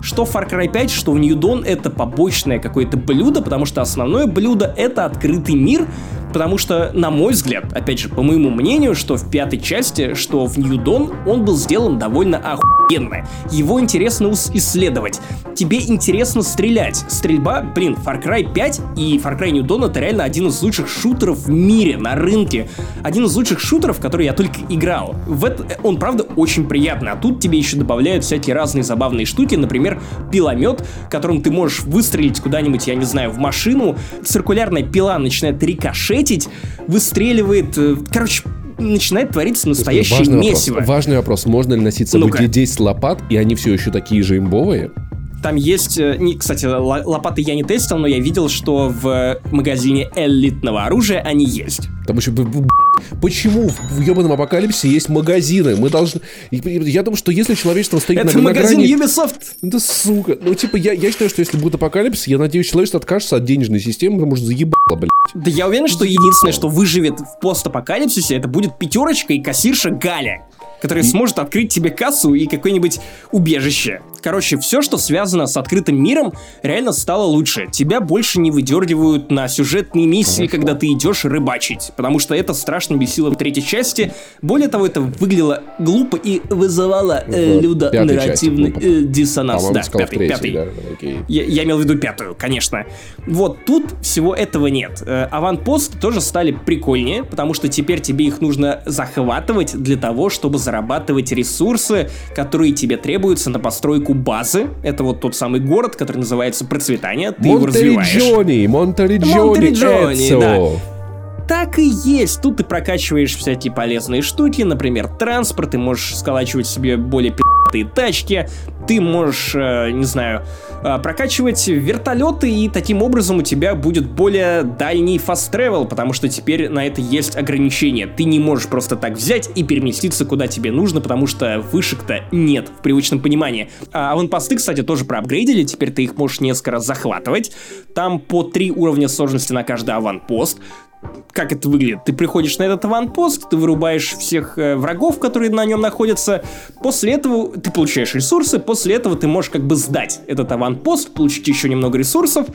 Что Far Cry 5, что в New Dawn это побочное какое-то блюдо, потому что основное блюдо это открытый мир, потому что, на мой взгляд, опять же, по моему мнению, что в пятой части, что в New Dawn, он был сделан довольно охуенно. Его интересно исследовать. Тебе интересно стрелять. Стрельба, блин, Far Cry 5 и Far Cry New Dawn это реально один из лучших шутеров в мире, на рынке. Один из лучших шутеров, в который я только играл. В это, он, правда, очень приятный. А тут тебе еще добавляют всякие разные забавные штуки. Например, пиломет, которым ты можешь выстрелить куда-нибудь, я не знаю, в машину. Циркулярная пила начинает рикошетить, выстреливает. э, Короче, начинает твориться настоящее важный месиво. Вопрос, важный вопрос. Можно ли носить с собой Ну-ка. 10 лопат, и они все еще такие же имбовые? Там есть, э, не, кстати, лопаты я не тестил, но я видел, что в магазине элитного оружия они есть. Там еще... Почему в ебаном апокалипсисе есть магазины? Мы должны... и- и- Я думаю, что если человечество стоит Это на, на магазин грани... Ubisoft. Да сука. Ну, типа, я, я считаю, что если будет апокалипсис, я надеюсь, человечество откажется от денежной системы, потому что заебало, блядь. Да я уверен, что единственное, что выживет в постапокалипсисе, это будет пятерочка и кассирша Галя, которая сможет открыть тебе кассу и какое-нибудь убежище. Короче, все, что связано с открытым миром, реально стало лучше. Тебя больше не выдергивают на сюжетные миссии, когда ты идешь рыбачить, потому что это страшно бесило в третьей части. Более того, это выглядело глупо и вызывало э, части нарративный э, диссонанс. По-моему, Да, пятый, третьей, пятый. да, окей. Я, я имел в виду пятую, конечно. Вот тут всего этого нет. Э, Аванпосты тоже стали прикольнее, потому что теперь тебе их нужно захватывать для того, чтобы зарабатывать ресурсы, которые тебе требуются на постройку базы. Это вот тот самый город, который называется Процветание. Ты его развиваешь. Монтериджони, Монтериджони, Монтериджони, да. Так и есть. Тут ты прокачиваешь всякие полезные штуки, например, транспорт, ты можешь сколачивать себе более пи***тые тачки, ты можешь, э, не знаю, э, прокачивать вертолеты, и таким образом у тебя будет более дальний fast travel, потому что теперь на это есть ограничения. Ты не можешь просто так взять и переместиться куда тебе нужно, потому что вышек-то нет в привычном понимании. А аванпосты, кстати, тоже проапгрейдили, теперь ты их можешь несколько раз захватывать. Там по три уровня сложности на каждый аванпост как это выглядит? Ты приходишь на этот аванпост, ты вырубаешь всех э, врагов, которые на нем находятся. После этого ты получаешь ресурсы, после этого ты можешь как бы сдать этот аванпост, получить еще немного ресурсов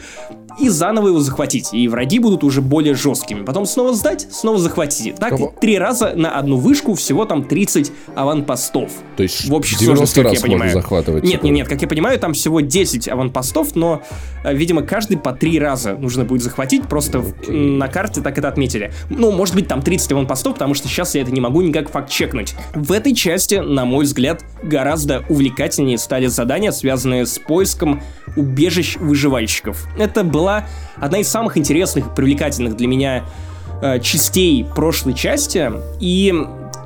и заново его захватить. И враги будут уже более жесткими. Потом снова сдать, снова захватить. Так Кого? три раза на одну вышку, всего там 30 аванпостов. То есть в общей 90 сложности, как раз я можно понимаю. захватывать, Нет, типа. нет, нет, как я понимаю, там всего 10 аванпостов, но, э, видимо, каждый по три раза нужно будет захватить, просто Окей. на карте так это отметили. Ну, может быть, там 30 аванпостов, потому что сейчас я это не могу никак факт-чекнуть. В этой части, на мой взгляд, гораздо увлекательнее стали задания, связанные с поиском убежищ выживальщиков. Это была одна из самых интересных и привлекательных для меня э, частей прошлой части, и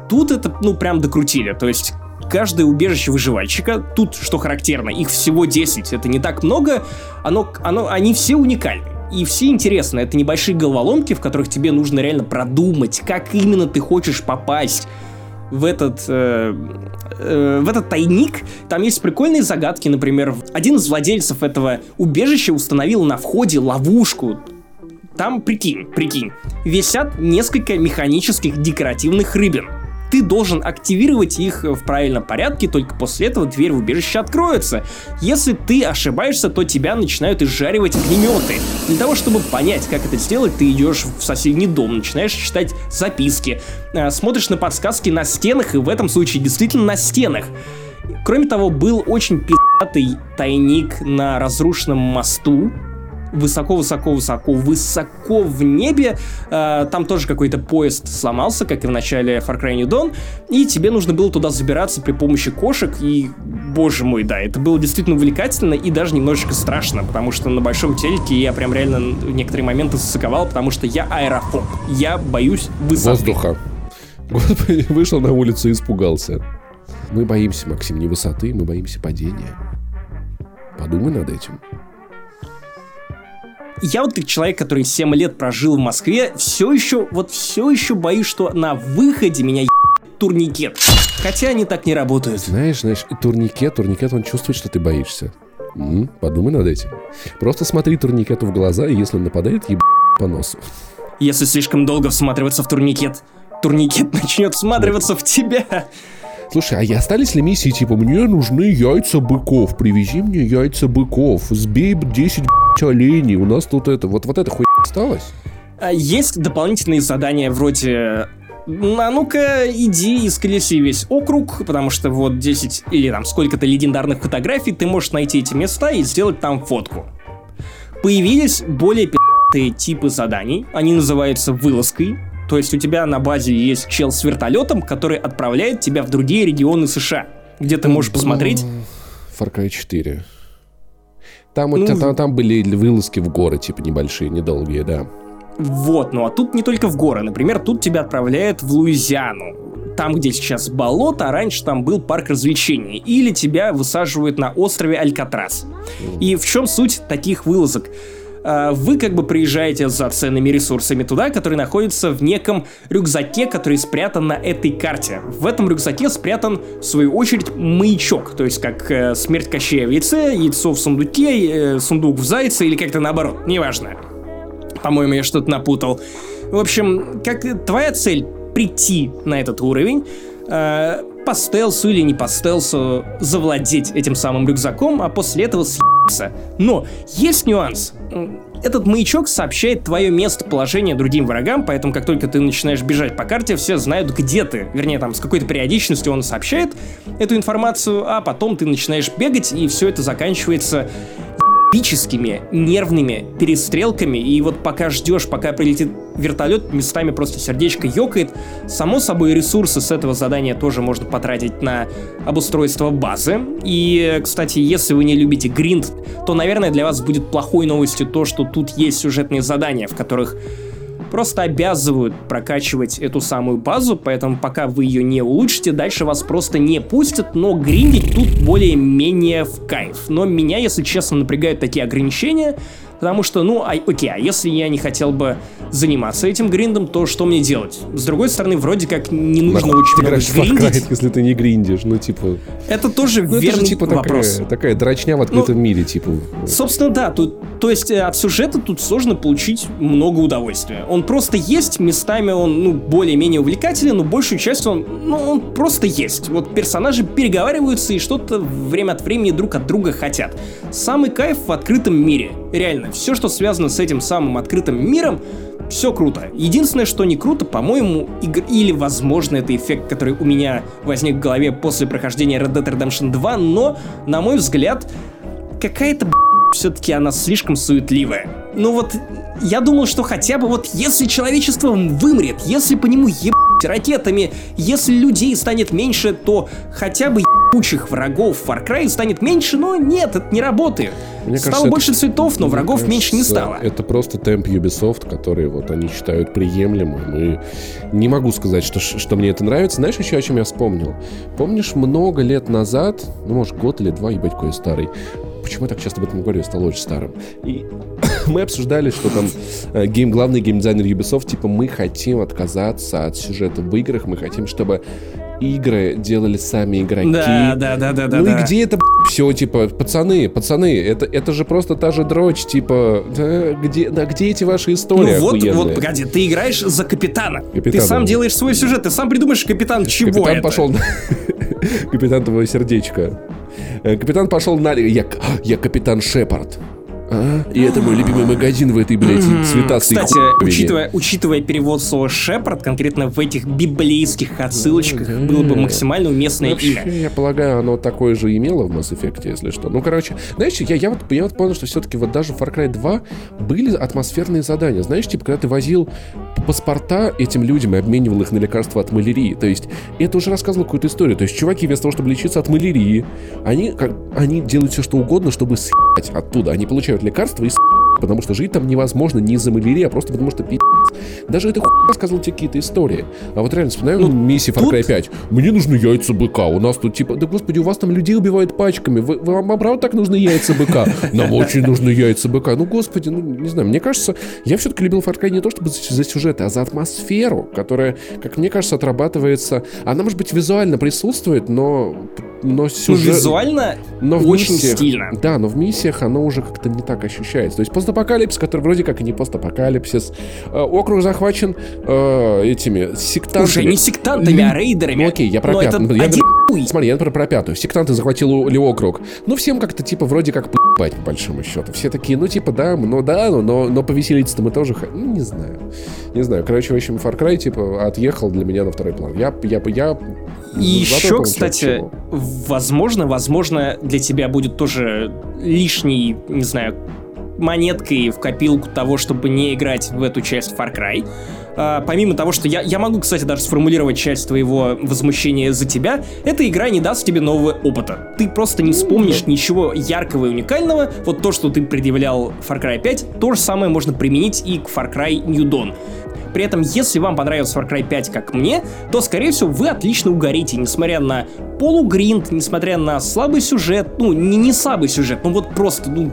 тут это, ну, прям докрутили, то есть каждое убежище выживальщика, тут, что характерно, их всего 10, это не так много, оно, оно, они все уникальны. И все интересно, это небольшие головоломки, в которых тебе нужно реально продумать, как именно ты хочешь попасть в этот, э, э, в этот тайник. Там есть прикольные загадки, например, один из владельцев этого убежища установил на входе ловушку. Там, прикинь, прикинь, висят несколько механических декоративных рыбин. Ты должен активировать их в правильном порядке, только после этого дверь в убежище откроется. Если ты ошибаешься, то тебя начинают изжаривать огнеметы. Для того, чтобы понять, как это сделать, ты идешь в соседний дом, начинаешь читать записки, э, смотришь на подсказки на стенах, и в этом случае действительно на стенах. Кроме того, был очень пи***тый тайник на разрушенном мосту, высоко-высоко-высоко, высоко в небе. Э, там тоже какой-то поезд сломался, как и в начале Far Cry New Dawn, и тебе нужно было туда забираться при помощи кошек, и, боже мой, да, это было действительно увлекательно и даже немножечко страшно, потому что на большом телеке я прям реально в некоторые моменты засыковал, потому что я аэрофоб, я боюсь высоты. Воздуха. Господи, вышел на улицу и испугался. Мы боимся, Максим, не высоты, мы боимся падения. Подумай над этим. Я вот как человек, который 7 лет прожил в Москве, все еще, вот все еще боюсь, что на выходе меня турникет. Хотя они так не работают. Знаешь, знаешь, турникет, турникет, он чувствует, что ты боишься. М, подумай над этим. Просто смотри турникету в глаза, и если он нападает, еб по носу. Если слишком долго всматриваться в турникет, турникет начнет всматриваться в тебя. Слушай, а и остались ли миссии типа «Мне нужны яйца быков, привези мне яйца быков, сбей б 10 б***ь, оленей, у нас тут это...» Вот, вот это хуйня осталось? А Есть дополнительные задания вроде а ну-ка, иди и сколеси весь округ, потому что вот 10 или там сколько-то легендарных фотографий, ты можешь найти эти места и сделать там фотку. Появились более пи***тые типы заданий, они называются вылазкой, то есть у тебя на базе есть чел с вертолетом, который отправляет тебя в другие регионы США, где ты можешь посмотреть... Far Cry 4. Там, Ну, там, там были вылазки в горы, типа, небольшие, недолгие, да. Вот, ну а тут не только в горы. Например, тут тебя отправляют в Луизиану. Там, где сейчас болото, а раньше там был парк развлечений. Или тебя высаживают на острове Алькатрас. И в чем суть таких вылазок? А, Вы как бы приезжаете за ценными ресурсами туда, которые находятся в неком рюкзаке, который спрятан на этой карте. В этом рюкзаке спрятан, в свою очередь, маячок. То есть, как э, смерть Кощея в яйце, яйцо в сундуке, э, сундук в зайце или как-то наоборот. Неважно. По-моему, я что-то напутал. В общем, как твоя цель прийти на этот уровень, э, по стелсу или не по стелсу завладеть этим самым рюкзаком, а после этого съебаться. Но есть нюанс. Этот маячок сообщает твое местоположение другим врагам, поэтому как только ты начинаешь бежать по карте, все знают, где ты. Вернее, там с какой-то периодичностью он сообщает эту информацию, а потом ты начинаешь бегать, и все это заканчивается эпическими, нервными перестрелками, и вот пока ждешь, пока прилетит вертолет, местами просто сердечко ёкает. Само собой, ресурсы с этого задания тоже можно потратить на обустройство базы. И, кстати, если вы не любите гринд, то, наверное, для вас будет плохой новостью то, что тут есть сюжетные задания, в которых просто обязывают прокачивать эту самую базу, поэтому пока вы ее не улучшите, дальше вас просто не пустят, но гриндить тут более-менее в кайф. Но меня, если честно, напрягают такие ограничения, потому что, ну, а, окей, а если я не хотел бы заниматься этим гриндом, то что мне делать? С другой стороны, вроде как не нужно Нахуй очень много Far Cry, гриндить. если ты не гриндишь, ну, типа... Это тоже Ну, это верный же, типа, вопрос. такая, такая дрочня в открытом мире, типа... Собственно, да, тут, то есть э, от сюжета тут сложно получить много удовольствия. Он просто есть, местами он, ну, более-менее увлекателен, но большую часть он, ну, он просто есть. Вот персонажи переговариваются и что-то время от времени друг от друга хотят. Самый кайф в открытом мире. Реально, все, что связано с этим самым открытым миром, все круто. Единственное, что не круто, по-моему, игр... или, возможно, это эффект, который у меня возник в голове после прохождения Red Dead Redemption 2, но, на мой взгляд, какая-то все-таки она слишком суетливая. Ну вот, я думал, что хотя бы вот если человечество вымрет, если по нему ебать ракетами, если людей станет меньше, то хотя бы ебучих врагов в Far Cry станет меньше, но нет, это не работает. Мне стало кажется, больше это- цветов, но врагов кажется, меньше не стало. Это просто темп Ubisoft, который вот они считают приемлемым. И не могу сказать, что, что мне это нравится. Знаешь еще, о чем я вспомнил? Помнишь, много лет назад, ну, может, год или два, ебать, какой старый, почему я так часто об этом говорю, я стал очень старым. И мы обсуждали, что там э, гейм, главный геймдизайнер Ubisoft, типа, мы хотим отказаться от сюжета в играх, мы хотим, чтобы игры делали сами игроки. Да, да, да, да, да. ну да. и где это все, типа, пацаны, пацаны, это, это же просто та же дрочь, типа, да, где, да, где эти ваши истории Ну вот, охуенные? вот, погоди, ты играешь за капитана. ты Капитана. сам делаешь свой сюжет, ты сам придумаешь капитан чего Капитан это. пошел. Капитан твое сердечко. Э, Капитан пошел на... Я, я капитан Шепард. А? И это мой любимый магазин в этой, блядь, цветастой Кстати, учитывая, учитывая перевод слова Шепард, конкретно в этих библейских отсылочках, было бы максимально уместное Вообще, имя. я полагаю, оно такое же имело в Mass Effect, если что. Ну, короче, знаешь, я, я, вот, я вот понял, что все-таки вот даже в Far Cry 2 были атмосферные задания. Знаешь, типа, когда ты возил паспорта этим людям и обменивал их на лекарства от малярии. То есть, это уже рассказывало какую-то историю. То есть, чуваки вместо того, чтобы лечиться от малярии, они, как, они делают все, что угодно, чтобы съебать оттуда. Они получают лекарства и потому что жить там невозможно не из-за малярии, а просто потому что пи***. Даже эта хуйня рассказывала тебе какие-то истории. А вот реально, вспоминаю Ну, миссии Far Cry 5. Мне нужны яйца быка. У нас тут типа, да господи, у вас там людей убивают пачками. Вы, вам правда так нужны яйца быка? Нам очень нужны яйца быка. Ну, господи, ну, не знаю. Мне кажется, я все-таки любил Far Cry не то чтобы за за сюжет, а за атмосферу, которая, как мне кажется, отрабатывается. Она, может быть, визуально присутствует, но но Ну, сюжет... визуально но в очень миссиях- стильно. Да, но в миссиях оно уже как-то не так ощущается. То есть постапокалипсис, который вроде как и не постапокалипсис. Э, округ захвачен э, этими сектантами. Уже не сектантами, а рейдерами. Ну окей, я про пятую. Я один. Смотри, я про, про пятую. Сектанты захватили округ. Ну, всем как-то, типа, вроде как по***бать, по большому счету. Все такие, ну, типа, да, ну, да, ну, но, но повеселиться-то мы тоже... Ну, не знаю. Не знаю. Короче, в общем, Far Cry, типа, отъехал для меня на второй план. Я, я, я... И еще, кстати, чего. возможно, возможно, для тебя будет тоже лишний, не знаю, монеткой в копилку того, чтобы не играть в эту часть Far Cry. А, помимо того, что я, я могу, кстати, даже сформулировать часть твоего возмущения за тебя, эта игра не даст тебе нового опыта. Ты просто не вспомнишь ничего яркого и уникального. Вот то, что ты предъявлял Far Cry 5, то же самое можно применить и к Far Cry New Dawn. При этом, если вам понравился Far Cry 5, как мне, то, скорее всего, вы отлично угорите, несмотря на полугринд, несмотря на слабый сюжет, ну, не, не слабый сюжет, ну вот просто, ну,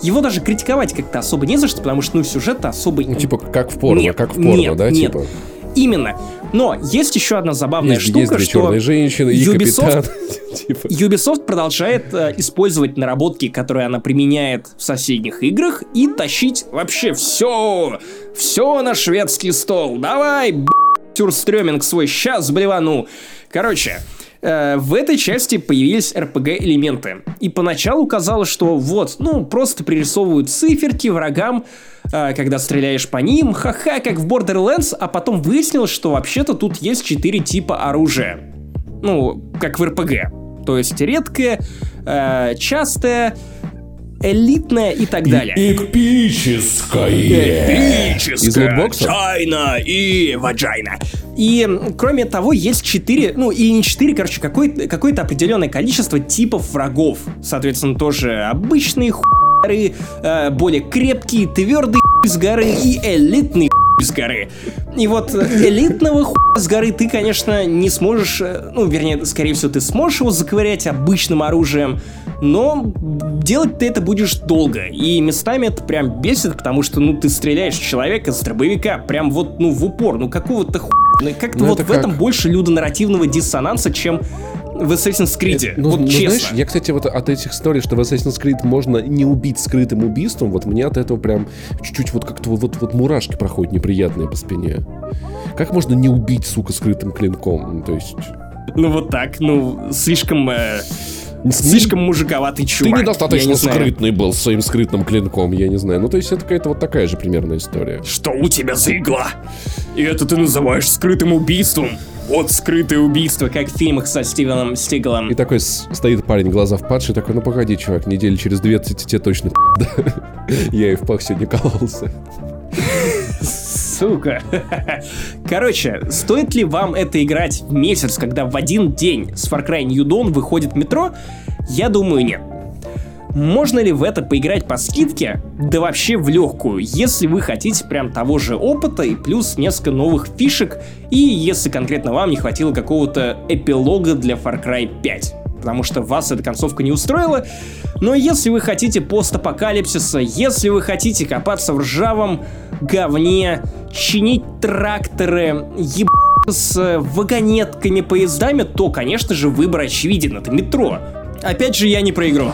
его даже критиковать как-то особо не за что, потому что, ну, сюжет особо... Ну, типа, как в порно, Нет, как в порно, нет, да, нет. типа? Именно. Но есть еще одна забавная Есть, штука, есть что женщины Ubisoft-. Типа. Ubisoft продолжает э, использовать наработки, которые она применяет в соседних играх, и тащить вообще все, все на шведский стол. Давай, б***ь, сюрстрёминг свой, сейчас блевану. Короче, э, в этой части появились RPG-элементы. И поначалу казалось, что вот, ну, просто пририсовывают циферки врагам, э, когда стреляешь по ним, ха-ха, как в Borderlands, а потом выяснилось, что вообще-то тут есть четыре типа оружия. Ну, как в РПГ. То есть редкое, э, частое, элитное и так далее. Из Эпическая, лутбоксов? чайна и ваджайна. И, кроме того, есть четыре, ну, или не четыре, короче, какое-то определенное количество типов врагов. Соответственно, тоже обычные хуяры, э, более крепкие, твердые хуй с горы и элитные хуй с горы. И вот э, элитного хуя с горы ты, конечно, не сможешь, э, ну, вернее, скорее всего, ты сможешь его заковырять обычным оружием, но делать ты это будешь долго. И местами это прям бесит, потому что, ну, ты стреляешь в человека с дробовика прям вот, ну, в упор, ну, какого-то хуя. Ну, Как-то Ну, вот в этом как? больше людонарративного диссонанса, чем в Assassin's Creed. Ну, вот ну, честно. знаешь, я, кстати, вот от этих историй, что в Assassin's Creed можно не убить скрытым убийством, вот мне от этого прям чуть-чуть вот как-то вот, вот, вот мурашки проходят неприятные по спине. Как можно не убить, сука, скрытым клинком? Ну, то есть... Ну, вот так, ну, слишком... э, слишком мужиковатый Ты чувак. недостаточно я не скрытный был с своим скрытным клинком, я не знаю. Ну, то есть это какая-то вот такая же примерная история. Что у тебя за игла? И это ты называешь скрытым убийством? Вот скрытое убийство, как в фильмах со Стивеном Стигалом. И такой стоит парень, глаза впадшие, такой, ну погоди, чувак, недели через 20 тебе точно. Я и в пах сегодня кололся. Сука. Короче, стоит ли вам это играть в месяц, когда в один день с Far Cry New Dawn выходит метро? Я думаю, нет. Можно ли в это поиграть по скидке? Да вообще в легкую, если вы хотите прям того же опыта и плюс несколько новых фишек, и если конкретно вам не хватило какого-то эпилога для Far Cry 5. потому что вас эта концовка не устроила. Но если вы хотите постапокалипсиса, если вы хотите копаться в ржавом говне, чинить тракторы, ебать с вагонетками, поездами, то, конечно же, выбор очевиден. Это метро. Опять же, я не про игру.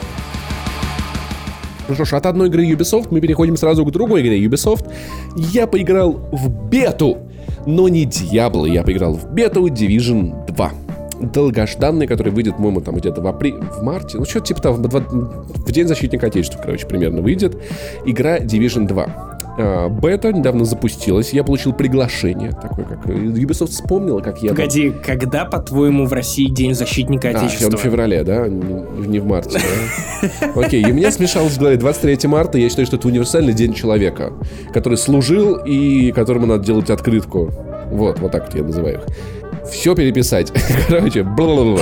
Ну что ж, от одной игры Ubisoft мы переходим сразу к другой игре Ubisoft. Я поиграл в бету, но не Diablo, я поиграл в бету Division 2 долгожданный, который выйдет, по-моему, там где-то в апреле, в марте, ну, что-то типа там, в, в День защитника Отечества, короче, примерно выйдет. Игра Division 2. А, бета недавно запустилась, я получил приглашение, такое как Ubisoft вспомнила, как я... Погоди, там... когда, по-твоему, в России День защитника Отечества? А, в феврале, да? Не в марте, да? Окей, и у меня смешалось в голове 23 марта, я считаю, что это универсальный день человека, который служил и которому надо делать открытку. Вот, вот так вот я называю их. Все переписать. Короче, бла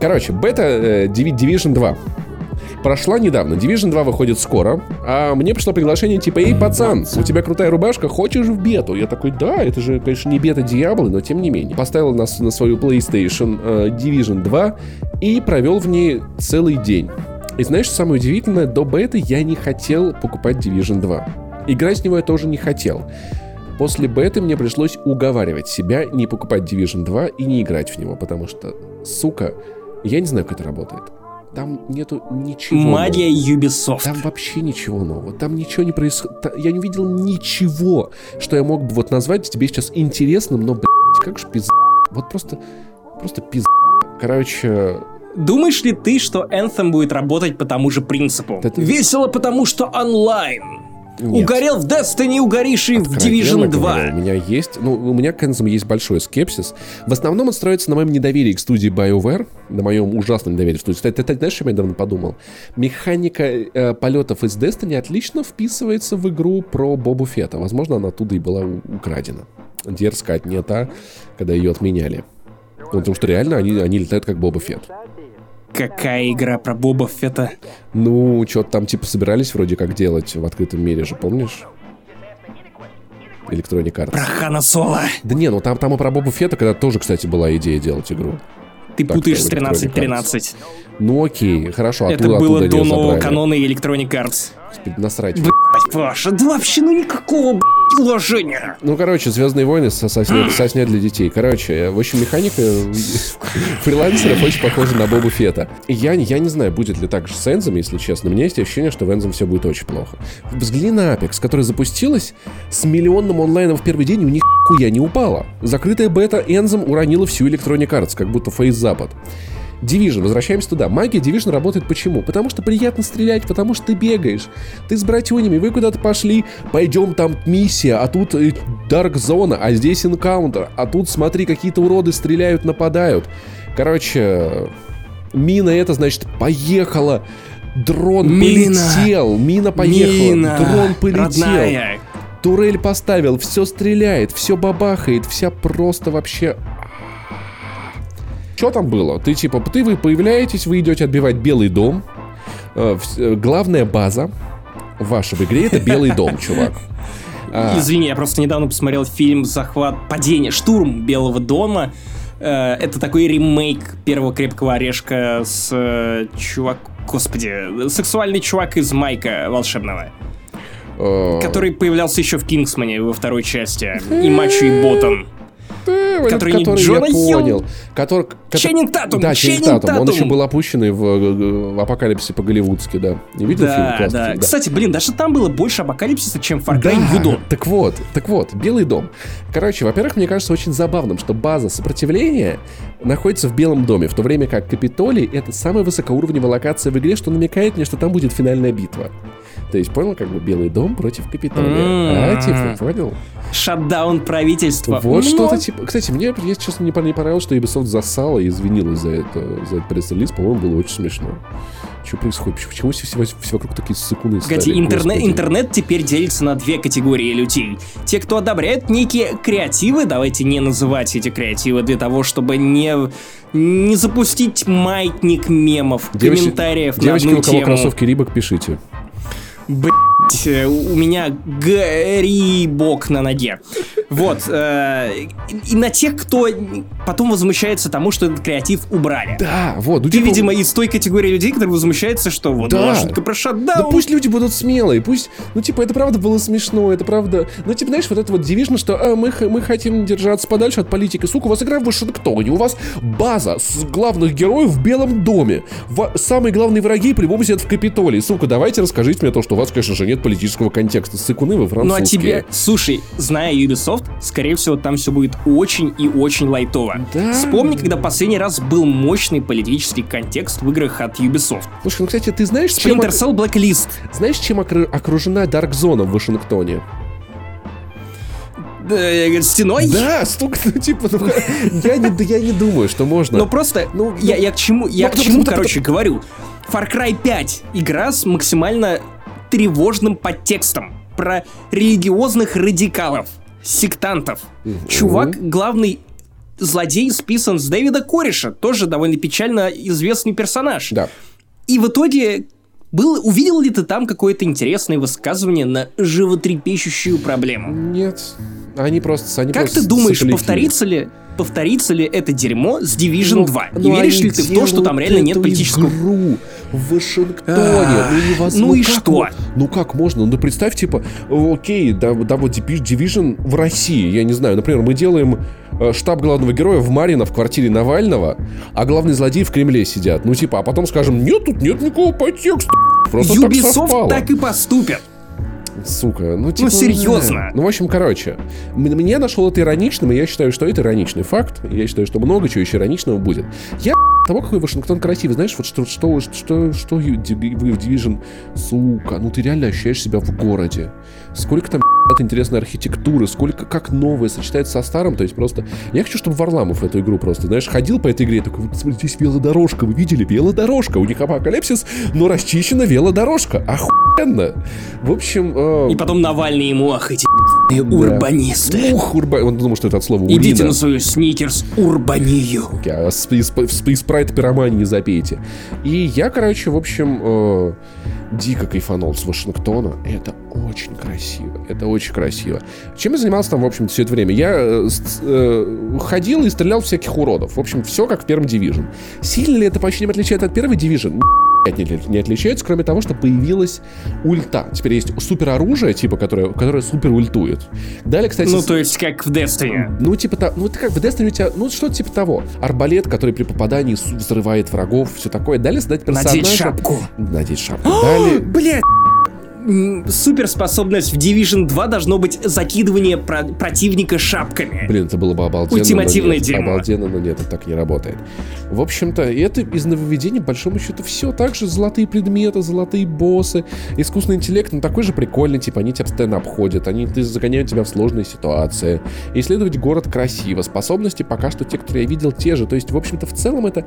Короче, бета э, Division 2 прошла недавно. Division 2 выходит скоро, а мне пришло приглашение типа, эй, пацан, у тебя крутая рубашка, хочешь в бету? Я такой, да, это же, конечно, не бета Диаблы, но тем не менее. Поставил нас на свою PlayStation э, Division 2 и провел в ней целый день. И знаешь, что самое удивительное? До беты я не хотел покупать Division 2. Играть в него я тоже не хотел. После беты мне пришлось уговаривать себя не покупать Division 2 и не играть в него, потому что, сука, я не знаю, как это работает. Там нету ничего. Магия нового. Ubisoft. Там вообще ничего нового. Там ничего не происходит. Я не увидел ничего, что я мог бы вот назвать тебе сейчас интересным, но, блядь, как же пиз... Вот просто, просто пиз... Короче, Думаешь ли ты, что Anthem будет работать по тому же принципу? Это... Весело, потому что онлайн. Нет. Угорел в Destiny, угоришь и в Division 2. Говоря, у меня есть, ну, у меня к Anthem есть большой скепсис. В основном он строится на моем недоверии к студии BioWare, на моем ужасном недоверии к студии. Кстати, ты, ты знаешь, я недавно подумал? Механика э, полетов из Destiny отлично вписывается в игру про Бобу Фета. Возможно, она оттуда и была украдена. Дерзко не та, когда ее отменяли. Ну, потому что реально они, они летают как Боба Фет. Какая игра про Боба Фета? Ну, что-то там типа собирались вроде как делать в открытом мире же, помнишь? Electronic Arts. Про Хана Соло. Да не, ну там, там и про Боба Фета, когда тоже, кстати, была идея делать игру. Ты так, путаешь с 13-13. Ну окей, хорошо. Это оттуда, было оттуда до нового канона Electronic Arts. Господи, насрать. Блять, Паша, да вообще ну никакого, блядь, вложения. Ну, короче, Звездные войны со сосня, сосня для детей. Короче, в общем, механика фрилансеров очень похожа на Бобу Фета. Я, я не знаю, будет ли так же с Энзом, если честно. У меня есть ощущение, что в Энзом все будет очень плохо. Взгляни на Apex, которая запустилась с миллионным онлайном в первый день, у них хуя не упала. Закрытая бета Энзом уронила всю Electronic Arts, как будто фейс запад. Division, возвращаемся туда. Магия Division работает почему? Потому что приятно стрелять, потому что ты бегаешь. Ты с братюнями, вы куда-то пошли, пойдем там миссия, а тут э, Dark Zone, а здесь энкаунтер, а тут смотри, какие-то уроды стреляют, нападают. Короче, мина это значит поехала. Дрон мина. полетел, мина поехала, мина. дрон полетел. Родная. Турель поставил, все стреляет, все бабахает, вся просто вообще что там было? Ты типа, ты вы появляетесь, вы идете отбивать Белый дом. Э, э, главная база ваша в игре это Белый дом, чувак. А. Извини, я просто недавно посмотрел фильм «Захват падение штурм Белого дома». Э, это такой ремейк первого крепкого орешка с чувак... Господи, сексуальный чувак из Майка волшебного. Который появлялся еще в Кингсмане во второй части. И Мачо и Ботан который, который не Джона я Хилл. понял. Который, Ченнинг Татум. Да, Ченнинг Татум. Он еще был опущенный в, э, в Апокалипсисе по-голливудски, да. Не видел да, фильм? Классный, да. да. Кстати, блин, даже там было больше Апокалипсиса, чем Far Cry да, Юдо. Так вот, так вот, Белый дом. Короче, во-первых, мне кажется очень забавным, что база сопротивления находится в Белом доме, в то время как Капитолий — это самая высокоуровневая локация в игре, что намекает мне, что там будет финальная битва. То есть, понял, как бы Белый дом против Капитолия. Mm-hmm. А, типа, понял? Шатдаун правительства. Вот Но... что-то типа... Кстати, мне, если честно, не понравилось, что Ubisoft засала и извинилась за это, за этот пресс-релиз. По-моему, было очень смешно. Что происходит? Почему все, все, все вокруг такие секунды Погоди, интернет, интернет теперь делится на две категории людей. Те, кто одобряет некие креативы, давайте не называть эти креативы для того, чтобы не, не запустить маятник мемов, девочки, комментариев девочки, на одну у кого тему. кроссовки Рибок, пишите. Блять, у меня грибок на ноге. Вот. э, и, и на тех, кто потом возмущается тому, что этот креатив убрали. Да, вот. ну, Ты, типа, видимо, из той категории людей, которые возмущаются, что вот Да. была шутка про Да шатдаун. пусть люди будут смелые, пусть, ну, типа, это правда было смешно, это правда... Ну, типа, знаешь, вот это вот Division, что а, мы, мы хотим держаться подальше от политики. Сука, у вас игра в Вашингтоне, у вас база с главных героев в Белом доме. Ва- самые главные враги по-любому сидят в Капитолии. Сука, давайте расскажите мне то, что у вас, конечно же, нет политического контекста. Сыкуны вы французские. Ну а тебе, слушай, зная Ubisoft, скорее всего, там все будет очень и очень лайтово. Да. Вспомни, когда последний раз был мощный политический контекст в играх от Ubisoft. Слушай, ну, кстати, ты знаешь, чем, Splinter Cell Blacklist. знаешь, чем окру- окружена Dark Zone в Вашингтоне? Стеной? Да, стук, ну, типа, ну, я, не, да я не думаю, что можно. Но просто, Ну, я, ну, я к чему, я ну, к ну, чему, ну, короче, говорю. Far Cry 5. Игра с максимально тревожным подтекстом. Про религиозных радикалов, сектантов. Чувак, главный злодей списан с Дэвида Кореша, тоже довольно печально известный персонаж. Да. И в итоге был, увидел ли ты там какое-то интересное высказывание на животрепещущую проблему? Нет. Они просто... Они Как просто ты думаешь, повторится ли, повторится ли это дерьмо с Division Ну, 2? ну, Не веришь ли ты в то, что там реально нет политического... игру в Вашингтоне. А, ну, невозможно. ну и как что? мо- Ну как можно? Ну представь, типа, окей, да, вот Divi- Division в России, я не знаю, например, мы делаем э, штаб главного героя в Марино в квартире Навального, а главные злодеи в Кремле сидят. Ну типа, а потом скажем, нет, тут нет никакого подтекста. Просто так Ubisoft совпало. так, и поступят. Сука, ну типа... серьезно. Ну, в общем, короче, мне нашел это ироничным, и я считаю, что это ироничный факт. Я считаю, что много чего еще ироничного будет. Я того, какой Вашингтон красивый, знаешь, вот что, что, что, что вы в Division, сука, ну ты реально ощущаешь себя в городе. Сколько там интересной архитектуры, сколько, как новое сочетается со старым, то есть просто... Я хочу, чтобы Варламов эту игру просто, знаешь, ходил по этой игре, такой, вот смотрите, здесь велодорожка, вы видели? Велодорожка, у них апокалипсис, но расчищена велодорожка, охуенно. В общем... э, И потом Навальный ему, ах, эти урбанисты. Ух, урба... Он думал, что это от слова Идите урина. на свою сникерс урбанию. А с- из, спрайта пиромании запейте. И я, короче, в общем, э, дико кайфанул с Вашингтона. Это очень красиво. Это очень красиво. Чем я занимался там, в общем, все это время? Я э, э, ходил и стрелял всяких уродов. В общем, все как в первом Division. Сильно ли это почти не отличает от первой Division? не, не отличается, кроме того, что появилась ульта. Теперь есть супер оружие, типа, которое, которое супер ультует. Далее, кстати, Ну, то есть, как в Destiny. ну, типа, ну, это как в Destiny у тебя, ну, что-то типа того. Арбалет, который при попадании взрывает врагов, все такое. Далее создать персонажа. Надеть шапку. Надеть шапку. Далее... Блять. Суперспособность в Division 2 должно быть закидывание про- противника шапками. Блин, это было бы обалденно. Ультимативное но нет. дерьмо. Обалденно, но нет, это так не работает. В общем-то, это из нововведений, по большому счету, все. Также золотые предметы, золотые боссы, искусственный интеллект, ну, такой же прикольный, типа, они тебя постоянно обходят, они ты, загоняют тебя в сложные ситуации. Исследовать город красиво. Способности пока что те, которые я видел, те же. То есть, в общем-то, в целом это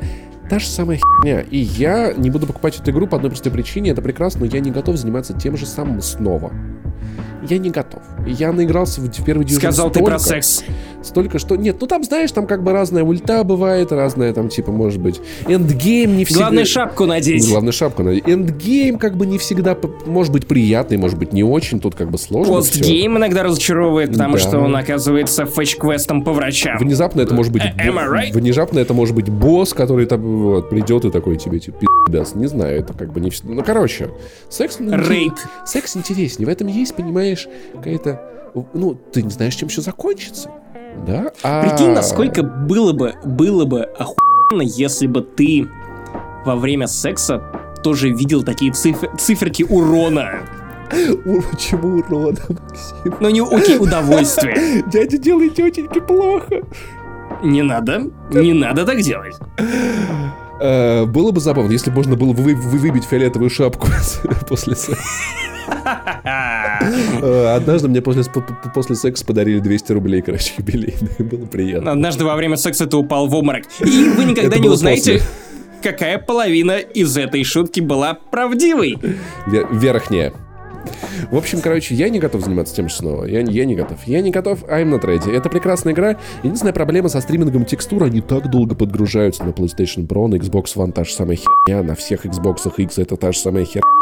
та же самая херня. И я не буду покупать эту игру по одной простой причине. Это прекрасно, но я не готов заниматься тем же самым снова. Я не готов. Я наигрался в в первый Division Сказал ты про столько, секс. Столько что... Нет, ну там, знаешь, там как бы разная ульта бывает, разная там, типа, может быть, endgame не всегда... Главное шапку надеть. Главное шапку надеть. Endgame как бы не всегда может быть приятный, может быть не очень. Тут как бы сложно. Postgame иногда разочаровывает, потому Да. что он оказывается fetch-квестом по врачам. Внезапно это может быть... Э, am I right? Внезапно это может быть босс, который там вот, придет и такой тебе, типа, даст. Не знаю, это как бы не... Ну, короче, секс... ну, Рейд. Секс интереснее. В этом есть, понимаешь, какая-то... Ну, ты не знаешь, чем все закончится. Да? А... Прикинь, насколько было бы, было бы охуенно, если бы ты во время секса тоже видел такие циф- циферки урона. Почему урона, Максим? Ну не окей, удовольствие. Дядя делает тетеньке плохо. Не надо, не надо так делать. Э, Было бы забавно, если бы можно было вы- вы- выбить фиолетовую шапку после секса. Э, Однажды мне после, после секса подарили 200 рублей, короче, юбилейные. Было приятно. Однажды во время секса ты упал в обморок. И вы никогда не узнаете, какая половина из этой шутки была правдивой. Ве- Верхняя. В общем, короче, я не готов заниматься тем же снова. Я, я не готов. Я не готов, I'm not ready. Это прекрасная игра. Единственная проблема со стримингом текстур, они так долго подгружаются на PlayStation Pro, на Xbox One та же самая херня, на всех Xbox X это та же самая херня.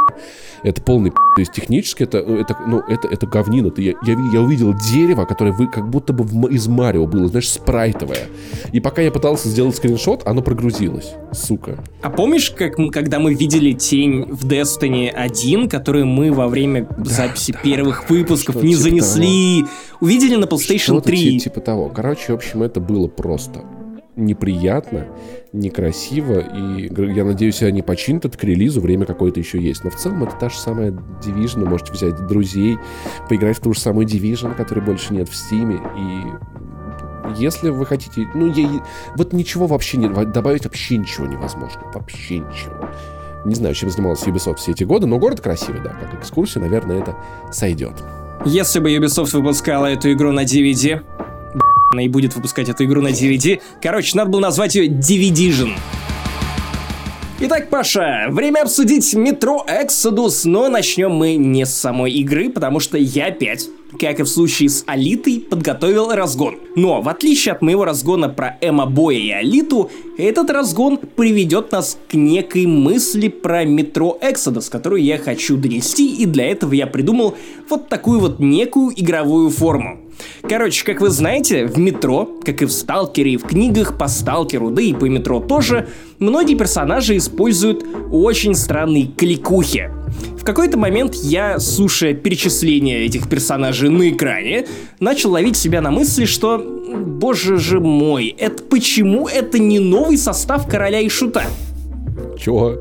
Это полный. То есть технически это, это, ну, это, это говнина. Ты, я, я, я увидел дерево, которое вы, как будто бы из Марио было, знаешь, спрайтовое. И пока я пытался сделать скриншот, оно прогрузилось. Сука. А помнишь, как мы- когда мы видели тень в Destiny 1, которую мы во время записи первых выпусков что-то не типа занесли? Увидели на PlayStation Что-то 3. ти- типа того. Короче, в общем, это было просто неприятно, некрасиво, и я надеюсь, они починят это к релизу, время какое-то еще есть. Но в целом это та же самая Division, вы можете взять друзей, поиграть в ту же самую Division, которой больше нет в Steam, и если вы хотите, ну, я, вот ничего вообще не, добавить вообще ничего невозможно, вообще ничего. Не знаю, чем занимался Ubisoft все эти годы, но город красивый, да, как экскурсия, наверное, это сойдет. Если бы Ubisoft выпускала эту игру на DVD, и будет выпускать эту игру на DVD. Короче, надо было назвать ее Division. Итак, Паша, время обсудить метро Exodus, но начнем мы не с самой игры, потому что я опять, как и в случае с Алитой, подготовил разгон. Но, в отличие от моего разгона про Эмма Боя и Алиту, этот разгон приведет нас к некой мысли про метро Exodus, которую я хочу донести, и для этого я придумал вот такую вот некую игровую форму. Короче, как вы знаете, в метро, как и в Сталкере, и в книгах по Сталкеру, да и по метро тоже, многие персонажи используют очень странные кликухи. В какой-то момент я, слушая перечисление этих персонажей на экране, начал ловить себя на мысли, что, боже же мой, это почему это не новый состав Короля и Шута? Чего?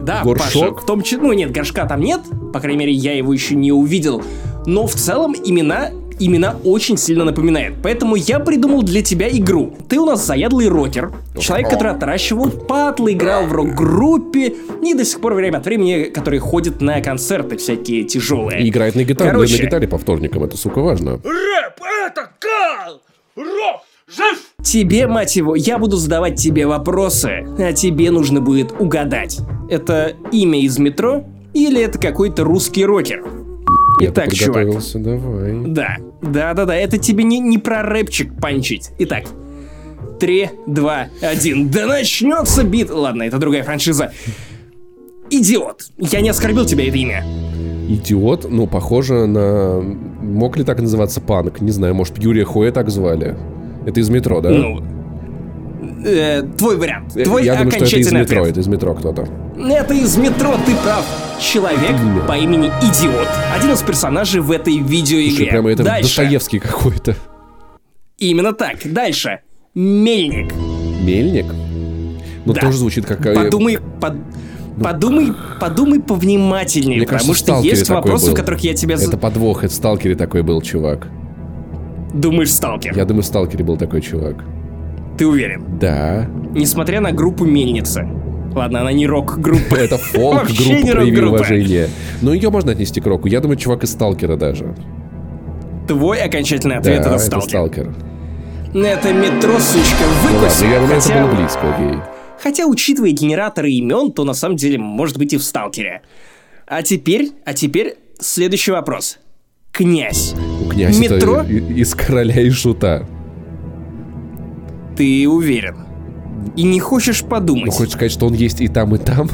Да, Горшок? Паша, в том числе, ну нет, горшка там нет, по крайней мере, я его еще не увидел, но в целом имена имена очень сильно напоминает. Поэтому я придумал для тебя игру. Ты у нас заядлый рокер, человек, который отращивал патлы, играл в рок-группе и до сих пор время от времени, который ходит на концерты всякие тяжелые. И играет на гитаре, Короче. на гитаре по вторникам, это, сука, важно. Рэп это кал! Рок жив! Тебе, мать его, я буду задавать тебе вопросы, а тебе нужно будет угадать. Это имя из метро или это какой-то русский рокер? Я Итак, чувак. подготовился, давай. Да, да, да, да, это тебе не, не про рэпчик панчить. Итак, 3, 2, 1. Да начнется бит. Ладно, это другая франшиза. Идиот. Я не оскорбил тебя это имя. Идиот, ну, похоже на... Мог ли так называться панк? Не знаю, может, Юрия Хуэ так звали? Это из метро, да? Ну, э, твой вариант. Твой Я думаю, что это из метро, ответ. это из метро кто-то. Это из метро, ты прав. Человек Имя. по имени Идиот. Один из персонажей в этой видеоигре. Слушай, прямо это Дальше. Достоевский какой-то. Именно так. Дальше. Мельник. Мельник? Ну, Да. тоже звучит как... э, Подумай, под- подумай, подумай повнимательнее, Мне кажется, потому в что есть вопросы, был. в которых я тебя... Это подвох, это в Сталкере такой был чувак. Думаешь, сталкер? Я думаю, в Сталкере был такой чувак. Ты уверен? Да. Несмотря на группу Мельница. Ладно, она не рок-группа. Это фолк Вообще не группа прояви уважение. Но ее можно отнести к року. Я думаю, чувак из Сталкера даже. Твой окончательный Да, ответ это это сталкер. Сталкер. Это метро, сучка, Ну выкуси. ладно, я думаю, это хотя, было близко, окей. хотя, учитывая генераторы имен, то на самом деле может быть и в сталкере. А теперь, а теперь следующий вопрос. Князь. Князь Метро? это из короля и шута. Ты уверен? И не хочешь подумать? Ну, хочешь сказать, что он есть и там, и там?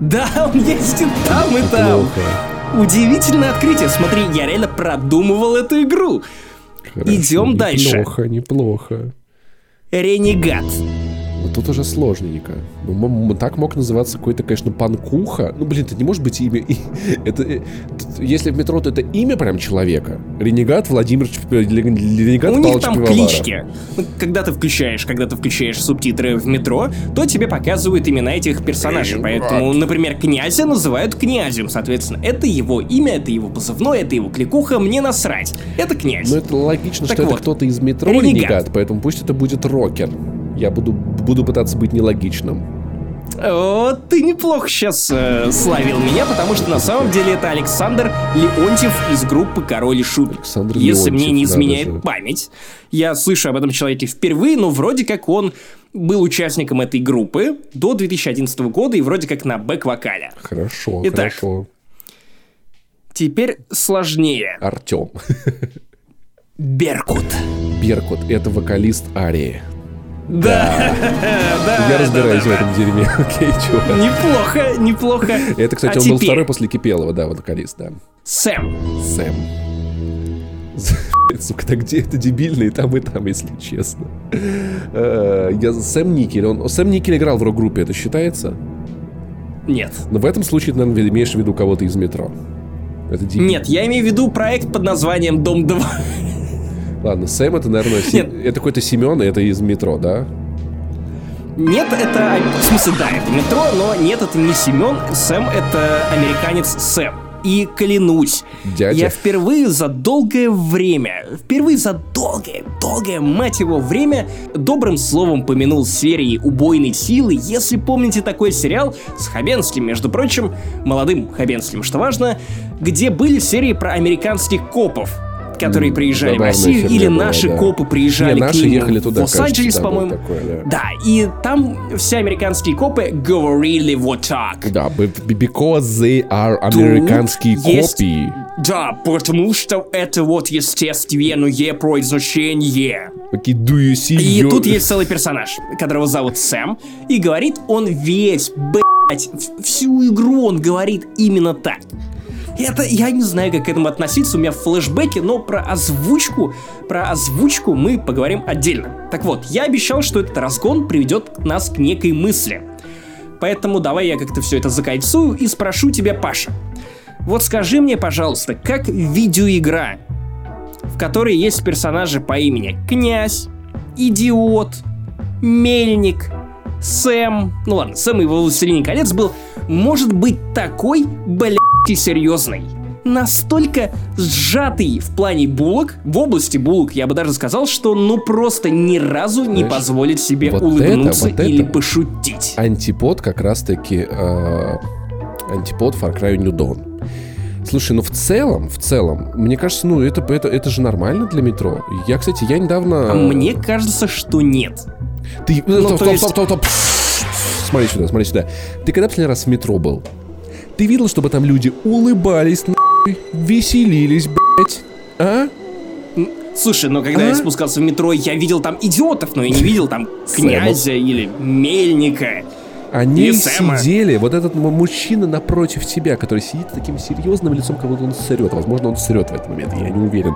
Да, он есть и там, и там. Плохо. Удивительное открытие. Смотри, я реально продумывал эту игру. Хорошо, Идем дальше. Неплохо, неплохо. Ренегат. Но тут уже сложненько. Ну, м- м- так мог называться какой-то, конечно, панкуха. Ну, блин, это не может быть имя. Это, э, если в метро, то это имя прям человека. Ренегат Владимир Чп- э, Ренегат У них там клички. Ну, Когда ты включаешь, когда ты включаешь субтитры в метро, то тебе показывают имена этих персонажей. Поэтому, например, князя называют князем, соответственно. Это его имя, это его позывной, это его кликуха, мне насрать. Это князь. Но это логично, Так что вот, это кто-то из метро Ренегат. Ренегат, поэтому пусть это будет рокер. Я буду, буду пытаться быть нелогичным. Вот ты неплохо сейчас славил меня, потому что на самом деле это Александр Леонтьев из группы Король и Шут. Александр Если мне Леонтьев, не надо изменяет же. память. Я слышу об этом человеке впервые, но вроде как он был участником этой группы до 2011 года и вроде как на бэк-вокале. Хорошо, Итак. хорошо. Теперь сложнее. Артем. Беркут. Беркут — это вокалист Арии. Да, да. Я разбираюсь да, в да, этом дерьме. Окей, чувак. Неплохо, неплохо. Это, кстати, А он был теперь второй после Кипелова, да, вокалист, да. Сэм. Сэм. Сука, да где это дебильно и там, и там, если честно. Э, Я Сэм Никель, он... Сэм Никель играл в рок-группе, это считается? Нет. Но в этом случае ты, наверное, имеешь в виду кого-то из метро. Это дебиль. Нет, я имею в виду проект под названием Дом 2. Ладно, Сэм это, наверное, Нет. это какой-то Семен, и это из метро, да? Нет, это... В смысле, да, это метро, но нет, это не Семен. Сэм — это американец Сэм. И клянусь, Дядя. я впервые за долгое время, впервые за долгое, долгое, мать его, время добрым словом помянул серии «Убойной силы». Если помните такой сериал с Хабенским, между прочим, молодым Хабенским, что важно, где были серии про американских копов, которые приезжали в Россию, или была, наши да. копы приезжали Не, к наши ним ехали туда, в Лос-Анджелес, по-моему. такое, да. Да, и там все американские копы говорили вот так. Да, because they are американские есть- копии. Да, потому что это вот естественное произношение. Такие, do you see И your- тут есть целый персонаж, которого зовут Сэм, и говорит он весь, блять, всю игру он говорит именно так. Это, я не знаю, как к этому относиться, у меня флешбеки, но про озвучку, про озвучку мы поговорим отдельно. Так вот, я обещал, что этот разгон приведет нас к некой мысли. Поэтому давай я как-то все это закольцую и спрошу тебя, Паша. Вот скажи мне, пожалуйста, как видеоигра, в которой есть персонажи по имени Князь, Идиот, Мельник, Сэм, ну ладно, Сэм и во «Властелине колец» был, может быть такой, блядь, серьезный. Настолько сжатый в плане булок, в области булок, я бы даже сказал, что ну просто ни разу не Знаешь, позволит себе вот улыбнуться это, вот или это- пошутить. антипод как раз-таки э, антипод Far Cry New Dawn. Слушай, ну в целом, в целом, мне кажется, ну это, это, это же нормально для метро. Я, кстати, я недавно... А мне кажется, что нет. Ты... ну, стоп, то стоп, есть- стоп, стоп, стоп. Смотри сюда, смотри сюда. Ты когда последний раз в метро был? Ты видел, чтобы там люди улыбались, нахуй, веселились, блядь? А? Слушай, но когда А? я спускался в метро, я видел там идиотов, но я не видел там князя или мельника. Они сидели, вот этот мужчина напротив тебя, который сидит с таким серьезным лицом, как будто он срет. Возможно, он срет в этот момент, я не уверен.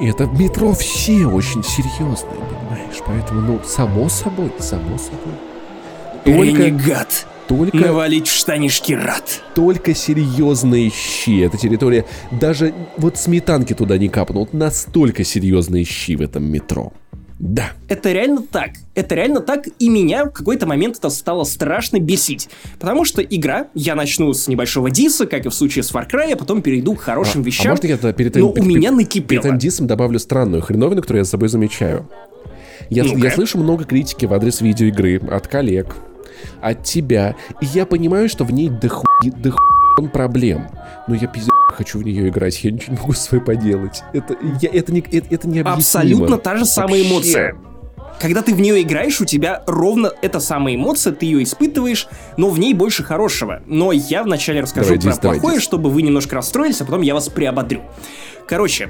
И это в метро все очень серьезные, понимаешь? Поэтому, ну, само собой, само собой. Только, Ренегат. Только, Навалить в штанишки рад. только серьезные щи. Эта территория, даже вот сметанки туда не капнут. Настолько серьезные щи в этом метро. Да. Это реально так. Это реально так, и меня в какой-то момент это стало страшно бесить. Потому что игра, я начну с небольшого диса, как и в случае с Far Cry, а потом перейду к хорошим А- вещам. А можно я перед но этим- у меня Перед накипело. этим дисом добавлю странную хреновину, которую я за собой замечаю. Я, я слышу много критики в адрес видеоигры от коллег, от тебя, и я понимаю, что в ней дохуй, дохуй проблем. Но я пиздец хочу в нее играть, я ничего не могу с собой поделать. Это, я, это, не, это, это необъяснимо. Абсолютно та же самая Вообще. эмоция. Когда ты в нее играешь, у тебя ровно эта самая эмоция, ты ее испытываешь, но в ней больше хорошего. Но я вначале расскажу Давай, про давай, плохое, чтобы вы немножко расстроились, а потом я вас приободрю. Короче,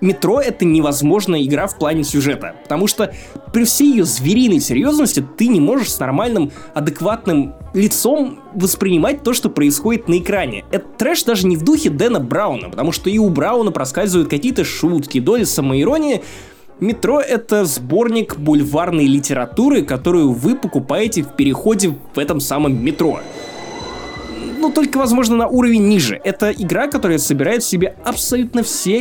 Метро это невозможная игра в плане сюжета, потому что при всей ее звериной серьезности ты не можешь с нормальным, адекватным лицом воспринимать то, что происходит на экране. Это трэш даже не в духе Дэна Брауна, потому что и у Брауна проскальзывают какие-то шутки, доли самоиронии. Метро — это сборник бульварной литературы, которую вы покупаете в переходе в этом самом метро ну, только, возможно, на уровень ниже. Это игра, которая собирает в себе абсолютно все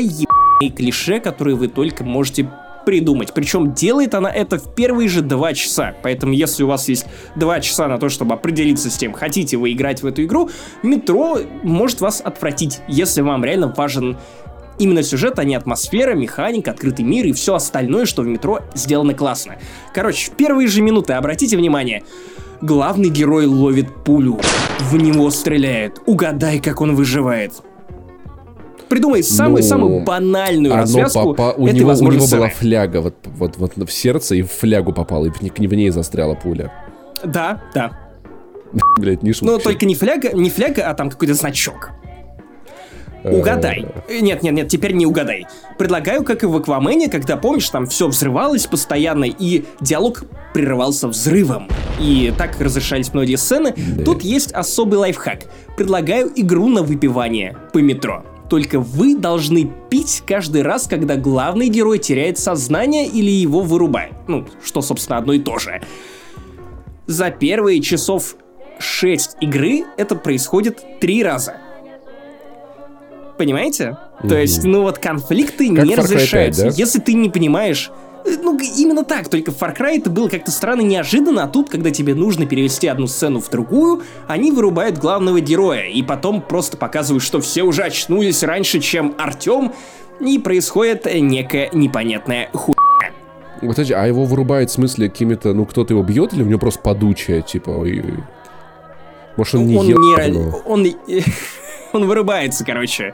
ебаные клише, которые вы только можете придумать. Причем делает она это в первые же два часа. Поэтому, если у вас есть два часа на то, чтобы определиться с тем, хотите вы играть в эту игру, метро может вас отвратить, если вам реально важен именно сюжет, а не атмосфера, механика, открытый мир и все остальное, что в метро сделано классно. Короче, в первые же минуты обратите внимание, главный герой ловит пулю, в него стреляет, угадай, как он выживает. Придумай самую-самую Ну, банальную Оно развязку попа- у, него, у него была фляга вот, вот, вот в сердце и в флягу попала, и в, в ней застряла пуля. Да, да. Блять, не шутка. Но только не фляга, не фляга, а там какой-то значок. Угадай. Нет, нет, нет, теперь не угадай. Предлагаю, как и в Аквамене, когда, помнишь, там все взрывалось постоянно, и диалог прерывался взрывом. И так разрешались многие сцены. Да. Тут есть особый лайфхак. Предлагаю игру на выпивание по метро. Только вы должны пить каждый раз, когда главный герой теряет сознание или его вырубает. Ну, что, собственно, одно и то же. За первые часов 6 игры это происходит три раза. Понимаете? То есть, ну вот конфликты Как не Cry 5, разрешаются. да? Если ты не понимаешь... Ну, именно так, только в Far Cry это было как-то странно неожиданно, а тут, когда тебе нужно перевести одну сцену в другую, они вырубают главного героя, и потом просто показывают, что все уже очнулись раньше, чем Артем, и происходит некая непонятная ху... Подожди, а его вырубает в смысле какими-то, ну кто-то его бьет или у него просто подучая, типа, ой-ой. Может он не он ел не... давно? Он, он вырубается, короче,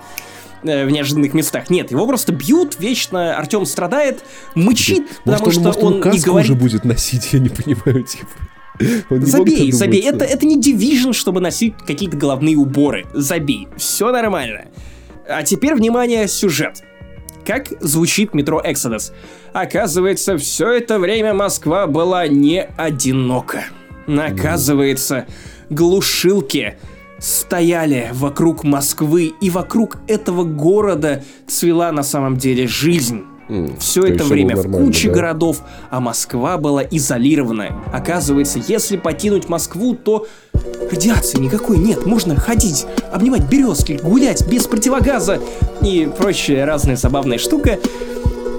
э, в неожиданных местах. Нет, его просто бьют, вечно Артем страдает, мычит, потому Может, он, что может, он он не говорит... уже будет носить, я не понимаю, типа. Он Забей, забей, это, это не Division, чтобы носить какие-то головные уборы. Забей, все нормально. А теперь, внимание, сюжет. Как звучит метро Exodus? Оказывается, все это время Москва была не одинока. Оказывается, глушилки стояли вокруг Москвы, и вокруг этого города цвела на самом деле жизнь. Все то это время в куче да? городов, а Москва была изолирована. Оказывается, если покинуть Москву, то радиации никакой нет. Можно ходить, обнимать березки, гулять без противогаза и прочая разная забавная штука.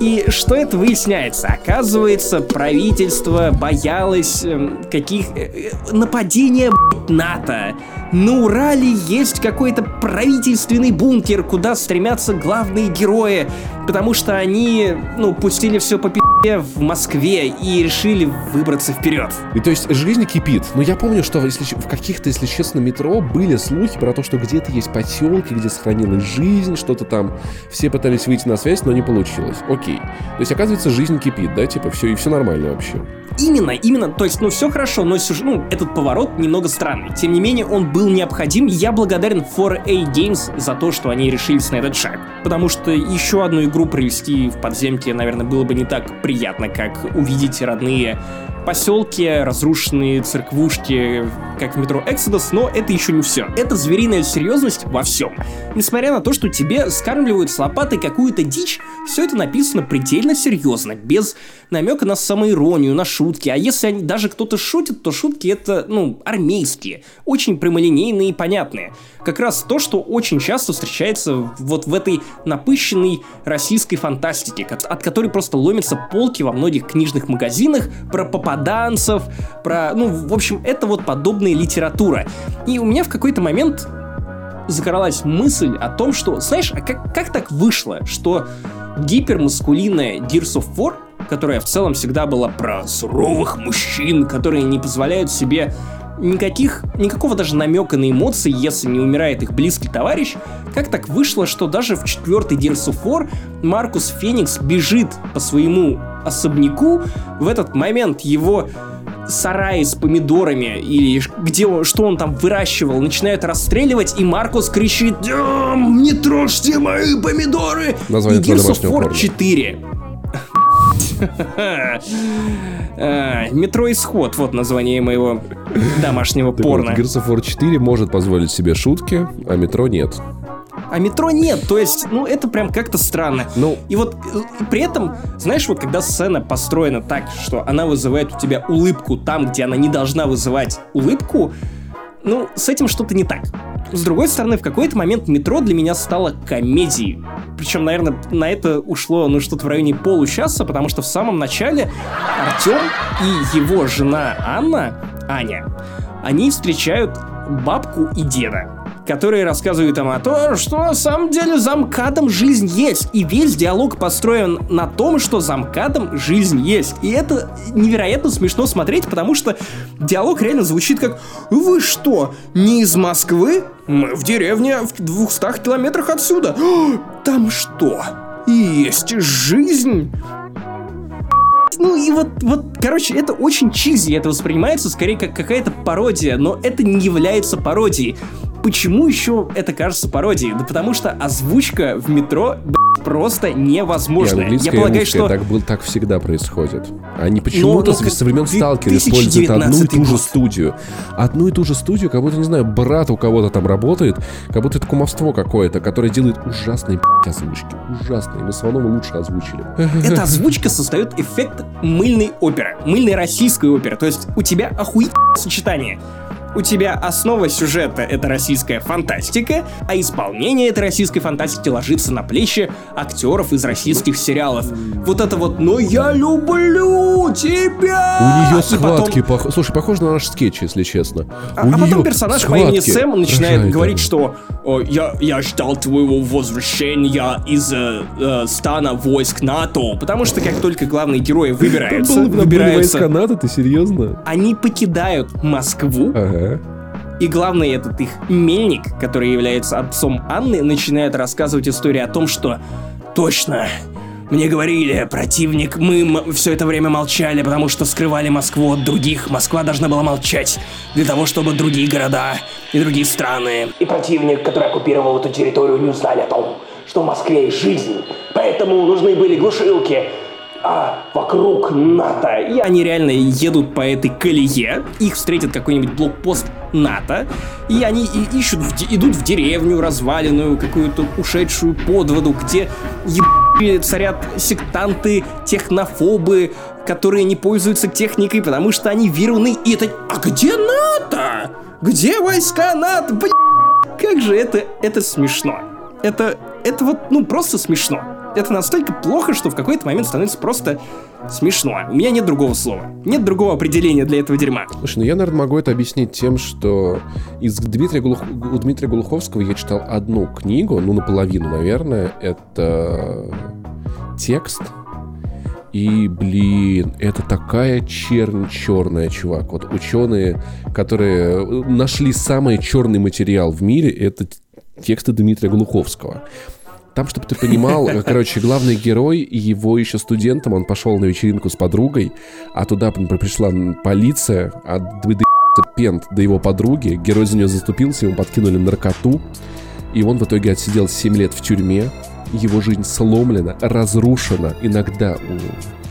И что это выясняется? Оказывается, правительство боялось эм, каких... э, э, нападения, блядь, НАТО. На Урале есть какой-то правительственный бункер, куда стремятся главные герои, потому что они, ну, пустили все по пи***е в Москве и решили выбраться вперед. И то есть жизнь кипит. Но я помню, что если в каких-то, если честно, метро были слухи про то, что где-то есть поселки, где сохранилась жизнь, что-то там. Все пытались выйти на связь, но не получилось. Окей. То есть, оказывается, жизнь кипит, да? Типа, все и все нормально вообще. Именно, именно, то есть, ну, все хорошо, но сюж- ну, этот поворот немного странный. Тем не менее, он был необходим, я благодарен 4A Games за то, что они решились на этот шаг. Потому что еще одну игру провести в подземке, наверное, было бы не так приятно, как увидеть родные поселки, разрушенные церквушки, как в метро Exodus, но это еще не все. Это звериная серьезность во всем. Несмотря на то, что тебе скармливают с лопатой какую-то дичь, все это написано предельно серьезно, без намека на самоиронию, на шутки. А если они, даже кто-то шутит, то шутки это, ну, армейские, очень прямолинейные и понятные. Как раз то, что очень часто встречается вот в этой напыщенной российской фантастике, от которой просто ломятся полки во многих книжных магазинах про попаданцев, про, ну, в общем, это вот подобная литература. И у меня в какой-то момент закралась мысль о том, что, знаешь, а как, как так вышло, что гипермаскулинная Gears of War, которая в целом всегда была про суровых мужчин, которые не позволяют себе никаких, никакого даже намека на эмоции, если не умирает их близкий товарищ, как так вышло, что даже в Gears of War Маркус Феникс бежит по своему особняку, в этот момент его сараи с помидорами или где что он там выращивал, начинают расстреливать, и Маркус кричит «Дям, не трожьте мои помидоры!» Название и Gears of War порно. 4. Метро Исход, вот название моего домашнего порно. Gears of War 4 может позволить себе шутки, а метро нет. А метро нет, то есть, ну, это прям как-то странно. Ну, И вот э, и при этом, знаешь, вот когда сцена построена так, что она вызывает у тебя улыбку там, где она не должна вызывать улыбку, ну, с этим что-то не так. С другой стороны, в какой-то момент метро для меня стало комедией. Причем, наверное, на это ушло, ну, что-то в районе получаса, потому что в самом начале Артем и его жена Анна, Аня, они встречают бабку и деда которые рассказывают им о том, что на самом деле за МКАДом жизнь есть. И весь диалог построен на том, что за МКАДом жизнь есть. И это невероятно смешно смотреть, потому что диалог реально звучит как «Вы что, не из Москвы? Мы в деревне в 200 километрах отсюда. Там что, есть жизнь?» Ну и вот, вот, короче, это очень чизи, это воспринимается скорее как какая-то пародия, но это не является пародией. Почему еще это кажется пародией? Да потому что озвучка в метро просто И невозможная. английская, Я и полагаю, русская, что... так, был, так всегда происходит. Они почему-то ну, со времен Сталкера используют одну и ту же 2019 год. студию. Одну и ту же студию, как будто, не знаю, брат у кого-то там работает, как будто это кумовство какое-то, которое делает ужасные озвучки. Ужасные. Мы с Ваном лучше озвучили. Эта озвучка создает эффект мыльной оперы, мыльной российской оперы. То есть у тебя охуительное сочетание. У тебя основа сюжета — это российская фантастика, а исполнение этой российской фантастики ложится на плечи актеров из российских сериалов. Вот это вот «Но я люблю тебя!» У нее И потом- схватки, пох- слушай, похоже на наш скетч, если честно. А, а потом персонаж по имени схватки. Сэм начинает Рожает говорить, они. что «О, я, я ждал твоего возвращения из э, э, стана войск НАТО, потому что как только главные герои выбираются, Там были выбираются, войска НАТО, ты серьезно? они покидают Москву, Ага. И главный этот их мельник, который является отцом Анны, начинает рассказывать историю о том, что точно. Мне говорили, противник, мы все это время молчали, потому что скрывали Москву от других. Москва должна была молчать для того, чтобы другие города и другие страны. И противник, который оккупировал эту территорию, не узнали о том, что в Москве есть жизнь. Поэтому нужны были глушилки. А вокруг НАТО. И они реально едут по этой колее, их встретит какой-нибудь блокпост НАТО, и они и ищут, в идут в деревню разваленную, какую-то ушедшую под воду, где еб... царят сектанты, технофобы, которые не пользуются техникой, потому что они веруны. И это... А где НАТО? Где войска НАТО? Бля... Как же это... Это смешно. Это... Это вот, ну, просто смешно. Это настолько плохо, что в какой-то момент становится просто смешно. У меня нет другого слова. Нет другого определения для этого дерьма. Слушай, ну я, наверное, могу это объяснить тем, что из Дмитрия Глух- у Дмитрия Глуховского я читал одну книгу, ну, наполовину, наверное. Это текст. И, блин, это такая чернь черная, чувак. Вот ученые, которые нашли самый черный материал в мире, это тексты Дмитрия Глуховского. Там, чтобы ты понимал, короче, главный герой его еще студентом, он пошел на вечеринку с подругой, а туда пришла полиция, а пент до его подруги, герой за нее заступился, ему подкинули наркоту, и он в итоге отсидел 7 лет в тюрьме, его жизнь сломлена, разрушена, иногда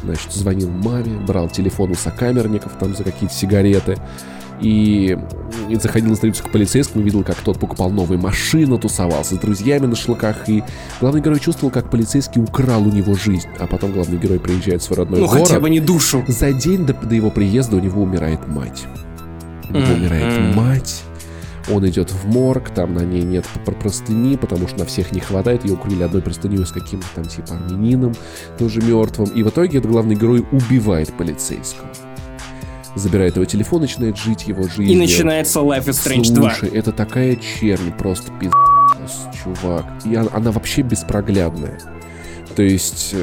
значит, звонил маме, брал телефон у сокамерников там за какие-то сигареты, и, и заходил на страницу к полицейскому, видел, как тот покупал новые машины, тусовался с друзьями на шлаках, и главный герой чувствовал, как полицейский украл у него жизнь, а потом главный герой приезжает в свой родной Ну, город. хотя бы не душу. За день до, до его приезда у него умирает мать. У него Мгм. умирает мать. Он идет в морг, там на ней нет пр- простыни, потому что на всех не хватает. Ее укрыли одной простыней с каким-то там типа армянином, тоже мертвым. И в итоге этот главный герой убивает полицейского. Забирает его телефон, начинает жить его жизнью. И начинается Life is Strange 2. Слушай, это такая чернь, просто пиздец, чувак. И она, она вообще беспроглядная. То есть...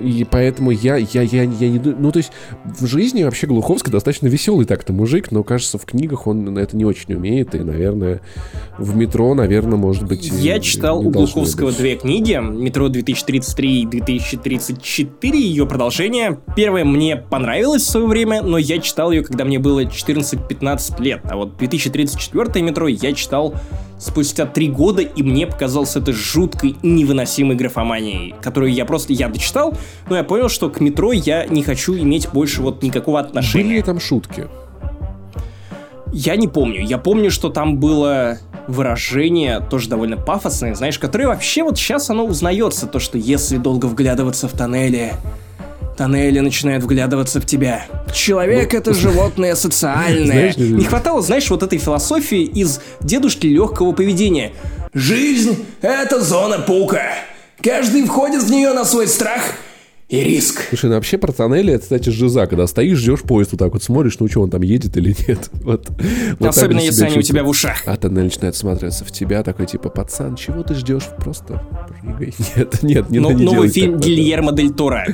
И поэтому я, я, я, я не... Ну, то есть, в жизни вообще Глуховский достаточно веселый так-то мужик, но, кажется, в книгах он это не очень умеет, и, наверное, в метро, наверное, может быть... Я читал у Глуховского быть. две книги. «Метро 2033» и «2034», ее продолжение. Первая мне понравилась в свое время, но я читал ее, когда мне было 14-15 лет. А вот 2034 «Метро» я читал спустя три года, и мне показалось это жуткой, невыносимой графоманией, которую я просто, я дочитал, но я понял, что к «Метро» я не хочу иметь больше вот никакого Были отношения. ли там шутки? Я не помню. Я помню, что там было выражение, тоже довольно пафосное, знаешь, которое вообще вот сейчас оно узнается, то, что если долго вглядываться в тоннели, тоннели начинают вглядываться в тебя. Человек это животное социальное. Ну, Знаешь, Не хватало, знаешь, вот этой философии из дедушки легкого поведения. Жизнь — это зона паука. Каждый входит в нее на свой страх и риск. Слушай, ну вообще про тоннели, это, кстати, жиза, когда стоишь, ждешь поезд, вот так вот смотришь, ну что, он там едет или нет. Вот, вот Особенно если они у тебя в ушах. А тоннель начинает смотреться в тебя, такой типа, пацан, чего ты ждешь? Просто прыгай. Нет, нет, не, Но- не новый делай фильм. Гильермо Дель Торо.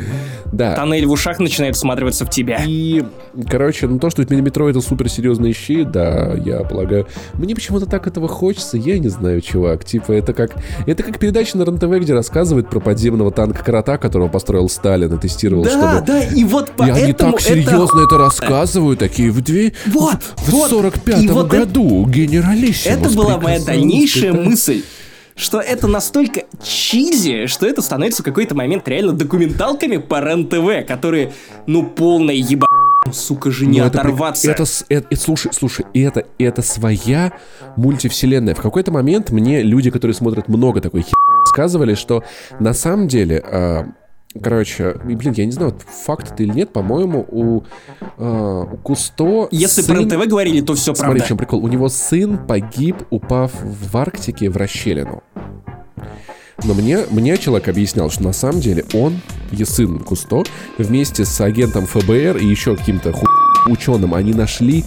Да. Тоннель в ушах начинает всматриваться в тебя. И, короче, ну то, что метро это суперсерьезные щи, да, я полагаю. Мне почему-то так этого хочется, я не знаю, чувак. Типа, это как, это как передача на РНТВ, где рассказывают про подземного танка Крота, которого построил Сталина тестировал, Да, чтобы... да, и вот И поэтому они так это серьезно это рассказывают, такие в две... Вот, в вот. 45 И вот это- году генералиссимус Это была моя дальнейшая испытать. мысль. Что это настолько чизи, что это становится в какой-то момент реально документалками по РЕН-ТВ, которые, ну, полная еба... Сука же, не Ну, это при- оторваться. Это, с- э- э, слушай, слушай, это, это своя мультивселенная. В какой-то момент мне люди, которые смотрят много такой хер, сказывали, что на самом деле, а, короче, блин, я не знаю, факт это или нет, по-моему, у, а, у Кусто Если сын- про РЕН-ТВ говорили, то все Смотри, правда. в чем прикол. У него сын погиб, упав в Арктике в расщелину. Но мне, мне человек объяснял, что на самом деле он, и сын Кусто, вместе с агентом ФБР и еще каким-то ху... ученым, они нашли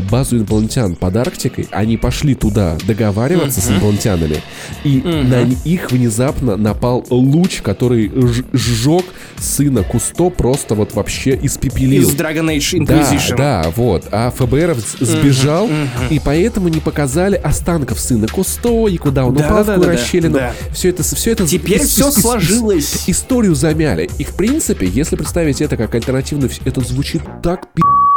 базу инопланетян под Арктикой, они пошли туда договариваться с инопланетянами, и на них внезапно напал луч, который сжег сына Кусто, просто вот вообще испепелил. Из Dragon Age Да, Inquisition. да, вот. А ФБР сбежал, и поэтому не показали останков сына Кусто, и куда он Да, упал, да, в да, да, расщелину. да. Все это, все это... Теперь всё ис- ис- сложилось. Историю замяли. И, в принципе, если представить это как альтернативную, это звучит так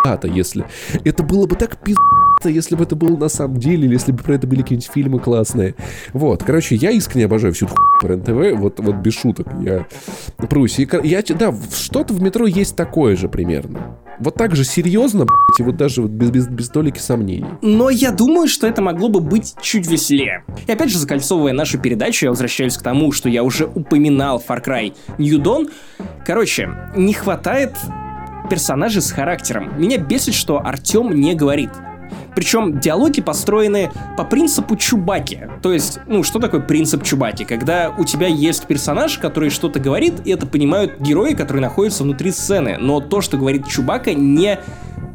пи***то, если... Это было бы так пи***то, если бы это было на самом деле, или если бы про это были какие-нибудь фильмы классные. Вот, короче, я искренне обожаю всю эту хуйню про НТВ, вот, вот без шуток. Я прусь. И, я, да, что-то в метро есть такое же примерно. Вот так же серьезно, блядь, и вот даже вот без, без, без толики сомнений. Но я думаю, что это могло бы быть чуть веселее. И опять же, закольцовывая нашу передачу, я возвращаюсь к тому, что я уже упоминал Far Cry New Dawn. Короче, не хватает персонажей с характером. Меня бесит, что Артем не говорит. Причем диалоги построены по принципу Чубаки. То есть, ну, что такое принцип Чубаки? Когда у тебя есть персонаж, который что-то говорит, и это понимают герои, которые находятся внутри сцены. Но то, что говорит Чубака, не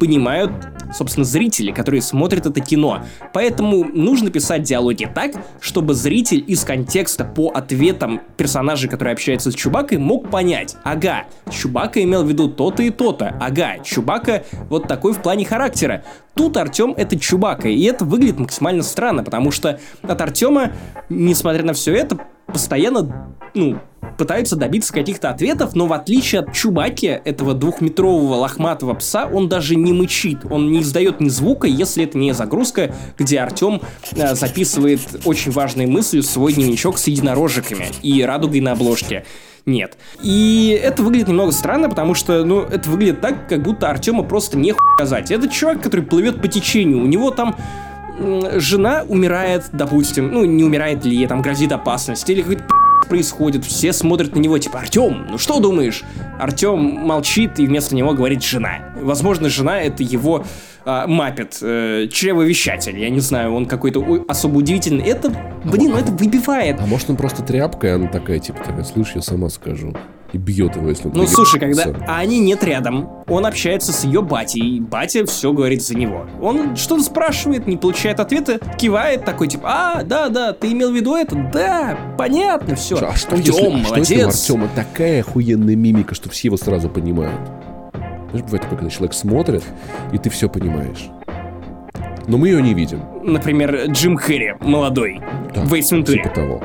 понимают, собственно, зрители, которые смотрят это кино. Поэтому нужно писать диалоги так, чтобы зритель из контекста по ответам персонажей, которые общаются с Чубакой, мог понять. Ага, Чубака имел в виду то-то и то-то. Ага, Чубака вот такой в плане характера. Тут Артем это Чубака, и это выглядит максимально странно, потому что от Артема, несмотря на все это, постоянно, ну, пытаются добиться каких-то ответов, но в отличие от Чубаки, этого двухметрового лохматого пса, он даже не мычит, он не издает ни звука, если это не загрузка, где Артем э, записывает очень важные мысли в свой дневничок с единорожиками и радугой на обложке. Нет. И это выглядит немного странно, потому что, ну, это выглядит так, как будто Артема просто не сказать. Это чувак, который плывет по течению. У него там жена умирает, допустим, ну, не умирает ли ей, там грозит опасность, или какой-то происходит, все смотрят на него, типа, Артем, ну что думаешь? Артем молчит, и вместо него говорит жена. Возможно, жена это его а, маппет, э, чревовещатель, я не знаю, он какой-то ой, особо удивительный. Это, блин, ну это выбивает. А может он просто тряпка, и она такая, типа, такая, слышь, я сама скажу. И бьет его, если он Ну, слушай, когда они нет рядом, он общается с ее батей, и батя все говорит за него. Он что-то спрашивает, не получает ответа, кивает такой, типа, а, да, да, ты имел в виду это? Да, понятно, все. А что, Артем, если, а что если у молодец. Артема такая охуенная мимика, что все его сразу понимают? Знаешь, бывает такое, когда человек смотрит, и ты все понимаешь. Но мы ее не видим. Например, Джим Керри, молодой, Да, в Эйс Вентуре. Типа того.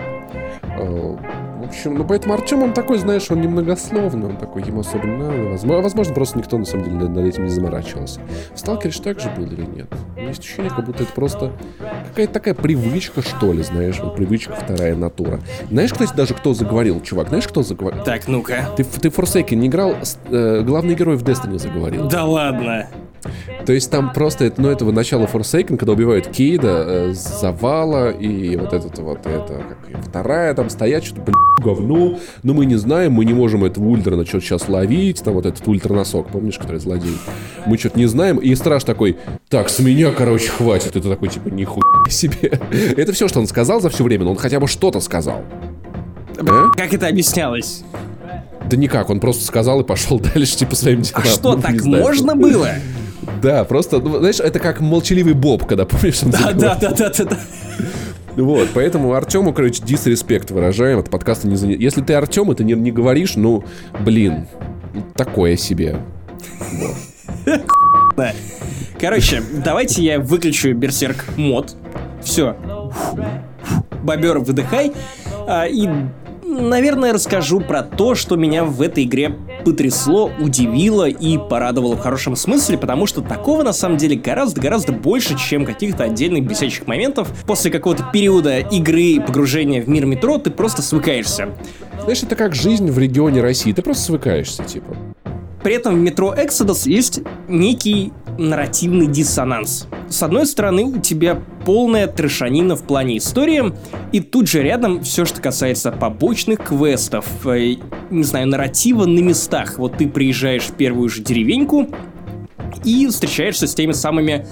Общем, ну поэтому Артем, он такой, знаешь, он немногословный, он такой, ему особо не надо. Возможно, возможно, просто никто на самом деле над этим не заморачивался. В Сталкере же так же было или нет? У меня есть ощущение, как будто это просто какая-то такая привычка, что ли, знаешь, вот привычка вторая натура. Знаешь, кстати, даже кто заговорил, чувак, знаешь, кто заговорил? Так, ну-ка. Ты, ты Forsaken не играл, э, главный герой в Destiny заговорил. Да ладно. То есть там просто, это, ну, этого начала Forsaken, когда убивают Кейда, э, Завала и вот этот вот, это, как вторая там стоят, что-то, блин, говно, но мы не знаем, мы не можем этого ультрана что-то сейчас ловить, там вот этот ультраносок, помнишь, который злодей? Мы что-то не знаем, и страж такой, так, с меня, короче, хватит, это такой, типа, нихуя себе. Это все, что он сказал за все время, но он хотя бы что-то сказал. А? Как это объяснялось? Да никак, он просто сказал и пошел дальше, типа, своим делам. А что, Ну, так можно было? Да, просто, ну, знаешь, это как молчаливый Боб, когда, помнишь, он Да, да, да, да, да, да. Вот, поэтому Артему, короче, дисреспект выражаем, от подкаста не заня- Если ты Артем, ты не, не говоришь, ну, блин, такое себе. Короче, давайте я выключу Берсерк мод. Все. Бобер, выдыхай. А, и наверное, расскажу про то, что меня в этой игре потрясло, удивило и порадовало в хорошем смысле, потому что такого на самом деле гораздо-гораздо больше, чем каких-то отдельных бесячих моментов. После какого-то периода игры, погружения в мир метро, ты просто свыкаешься. Знаешь, это как жизнь в регионе России. Ты просто свыкаешься, типа. При этом в метро Exodus есть некий нарративный диссонанс. С одной стороны, у тебя полная трешанина в плане истории, и тут же рядом все, что касается побочных квестов, э, не знаю, нарратива на местах. Вот ты приезжаешь в первую же деревеньку и встречаешься с теми самыми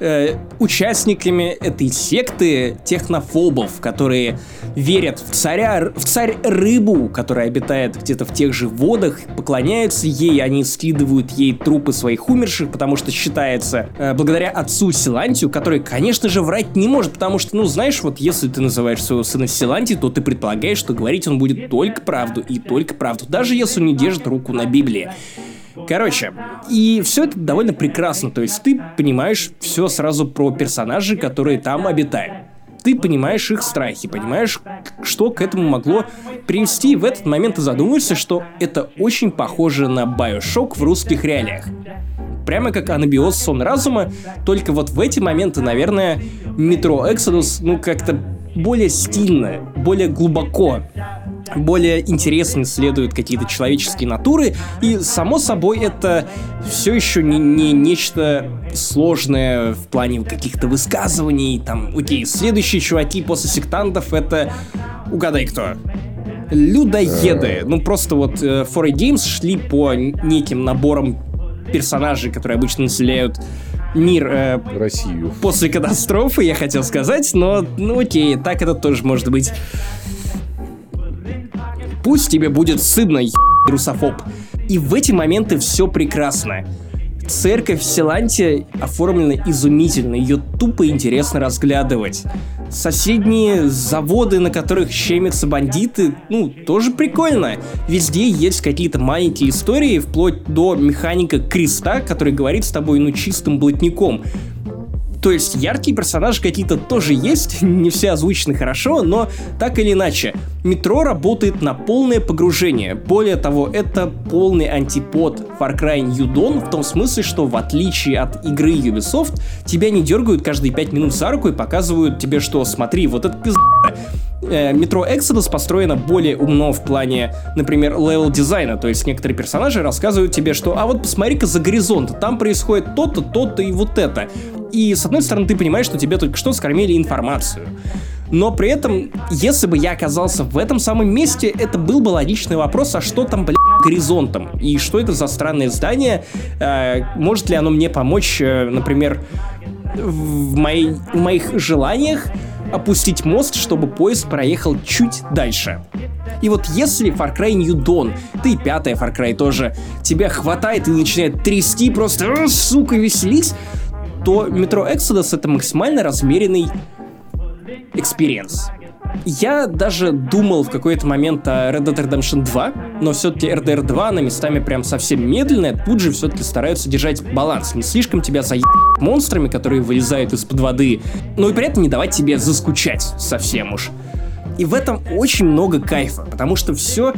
э, участниками этой секты технофобов, которые верят в царя, в царь рыбу, которая обитает где-то в тех же водах, поклоняются ей, они скидывают ей трупы своих умерших, потому что считается, э, благодаря отцу Силантию, который, конечно же, врать не может, потому что, ну, знаешь, вот если ты называешь своего сына Силанти, то ты предполагаешь, что говорить он будет только правду и только правду, даже если он не держит руку на Библии. Короче, и все это довольно прекрасно, то есть ты понимаешь все сразу про персонажей, которые там обитают. Ты понимаешь их страхи, понимаешь, что к этому могло привести, в этот момент ты задумываешься, что это очень похоже на Bioshock в русских реалиях. Прямо как анабиоз сон разума, только вот в эти моменты, наверное, метро Exodus, ну, как-то более стильно, более глубоко более интересно исследуют какие-то человеческие натуры, и, само собой, это все еще не, не нечто сложное в плане каких-то высказываний, там, окей, следующие чуваки после сектантов это, угадай кто, людоеды. Ну, просто вот э, 4 Games шли по неким наборам персонажей, которые обычно населяют мир э, Россию. после катастрофы, я хотел сказать, но, ну окей, так это тоже может быть. Пусть тебе будет стыдно, русофоб. И в эти моменты все прекрасно. Церковь в Силанте оформлена изумительно, ее тупо интересно разглядывать. Соседние заводы, на которых щемятся бандиты, ну, тоже прикольно. Везде есть какие-то маленькие истории, вплоть до механика креста, который говорит с тобой, ну, чистым блатником. То есть яркие персонажи какие-то тоже есть, не все озвучены хорошо, но так или иначе, метро работает на полное погружение. Более того, это полный антипод Far Cry New Dawn в том смысле, что в отличие от игры Ubisoft, тебя не дергают каждые 5 минут за руку и показывают тебе, что смотри, вот это пизда. Э, Metro Exodus построено более умно в плане, например, level дизайна, то есть некоторые персонажи рассказывают тебе, что а вот посмотри-ка за горизонт, там происходит то-то, то-то и вот это. И с одной стороны ты понимаешь, что тебе только что скормили информацию. Но при этом, если бы я оказался в этом самом месте, это был бы логичный вопрос, а что там, блядь, горизонтом? И что это за странное здание? Э, может ли оно мне помочь, э, например, в, моей, в моих желаниях опустить мост, чтобы поезд проехал чуть дальше? И вот если Far Cry New Dawn, да и пятая Far Cry тоже, тебя хватает и начинает трясти, просто, «А, сука, веселись, то Metro Exodus это максимально размеренный experience. Я даже думал в какой-то момент о Red Dead Redemption 2, но все-таки RDR 2 на местами прям совсем медленная, тут же все-таки стараются держать баланс, не слишком тебя заебать монстрами, которые вылезают из-под воды, но и при этом не давать тебе заскучать совсем уж. И в этом очень много кайфа, потому что все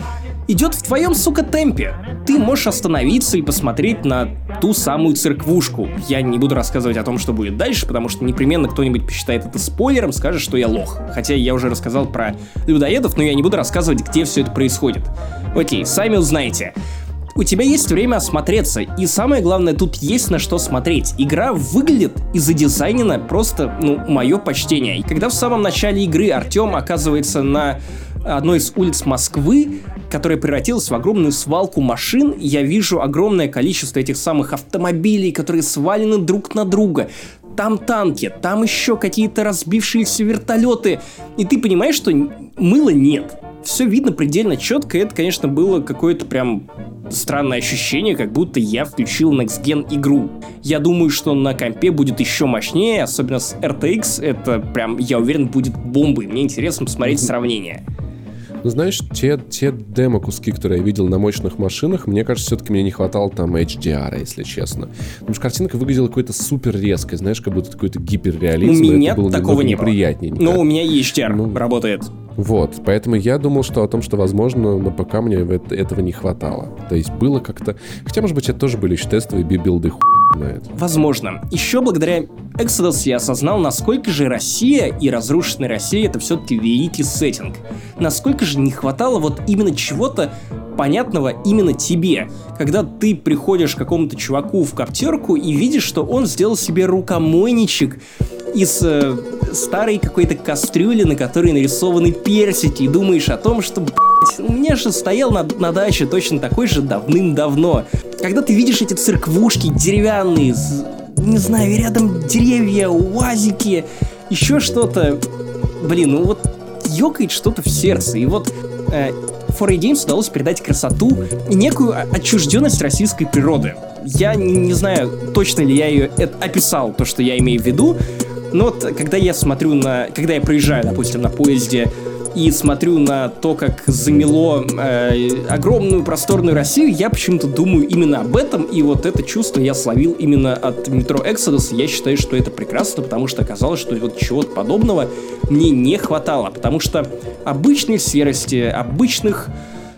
идет в твоем, сука, темпе. Ты можешь остановиться и посмотреть на ту самую церквушку. Я не буду рассказывать о том, что будет дальше, потому что непременно кто-нибудь посчитает это спойлером, скажет, что я лох. Хотя я уже рассказал про людоедов, но я не буду рассказывать, где все это происходит. Окей, сами узнаете. У тебя есть время осмотреться, и самое главное, тут есть на что смотреть. Игра выглядит и задизайнена просто, ну, мое почтение. Когда в самом начале игры Артем оказывается на одной из улиц Москвы, которая превратилась в огромную свалку машин. Я вижу огромное количество этих самых автомобилей, которые свалены друг на друга. Там танки, там еще какие-то разбившиеся вертолеты. И ты понимаешь, что мыла нет. Все видно предельно четко, и это, конечно, было какое-то прям странное ощущение, как будто я включил Next Gen игру. Я думаю, что на компе будет еще мощнее, особенно с RTX, это прям, я уверен, будет бомбой. Мне интересно посмотреть сравнение. Ну, знаешь, те, те демо-куски, которые я видел на мощных машинах, мне кажется, все-таки мне не хватало там HDR, если честно. Потому что картинка выглядела какой-то супер резкой, знаешь, как будто какой-то гиперреализм. У меня такого не было. неприятнее. Ну, у меня HDR ну, работает. Вот, поэтому я думал, что о том, что, возможно, на ПК мне эт- этого не хватало. То есть было как-то... Хотя, может быть, это тоже были еще тестовые бибилды, хуй. Возможно. Еще благодаря Exodus я осознал, насколько же Россия и разрушенная Россия это все-таки великий сеттинг. Насколько же не хватало вот именно чего-то понятного именно тебе. Когда ты приходишь к какому-то чуваку в коптерку и видишь, что он сделал себе рукомойничек из э, старой какой-то кастрюли, на которой нарисованы персики, и думаешь о том, что, блядь, у меня же стоял на, на даче точно такой же давным-давно. Когда ты видишь эти церквушки деревянные, не знаю, рядом деревья, уазики, еще что-то, блин, ну вот ёкает что-то в сердце. И вот э, 4A Games удалось передать красоту и некую отчужденность российской природы. Я не, не знаю, точно ли я ее описал, то, что я имею в виду, но вот когда я смотрю на... Когда я проезжаю, допустим, на поезде и смотрю на то, как замело э, огромную просторную Россию, я почему-то думаю именно об этом, и вот это чувство я словил именно от метро Exodus. Я считаю, что это прекрасно, потому что оказалось, что вот чего-то подобного мне не хватало, потому что обычной серости, обычных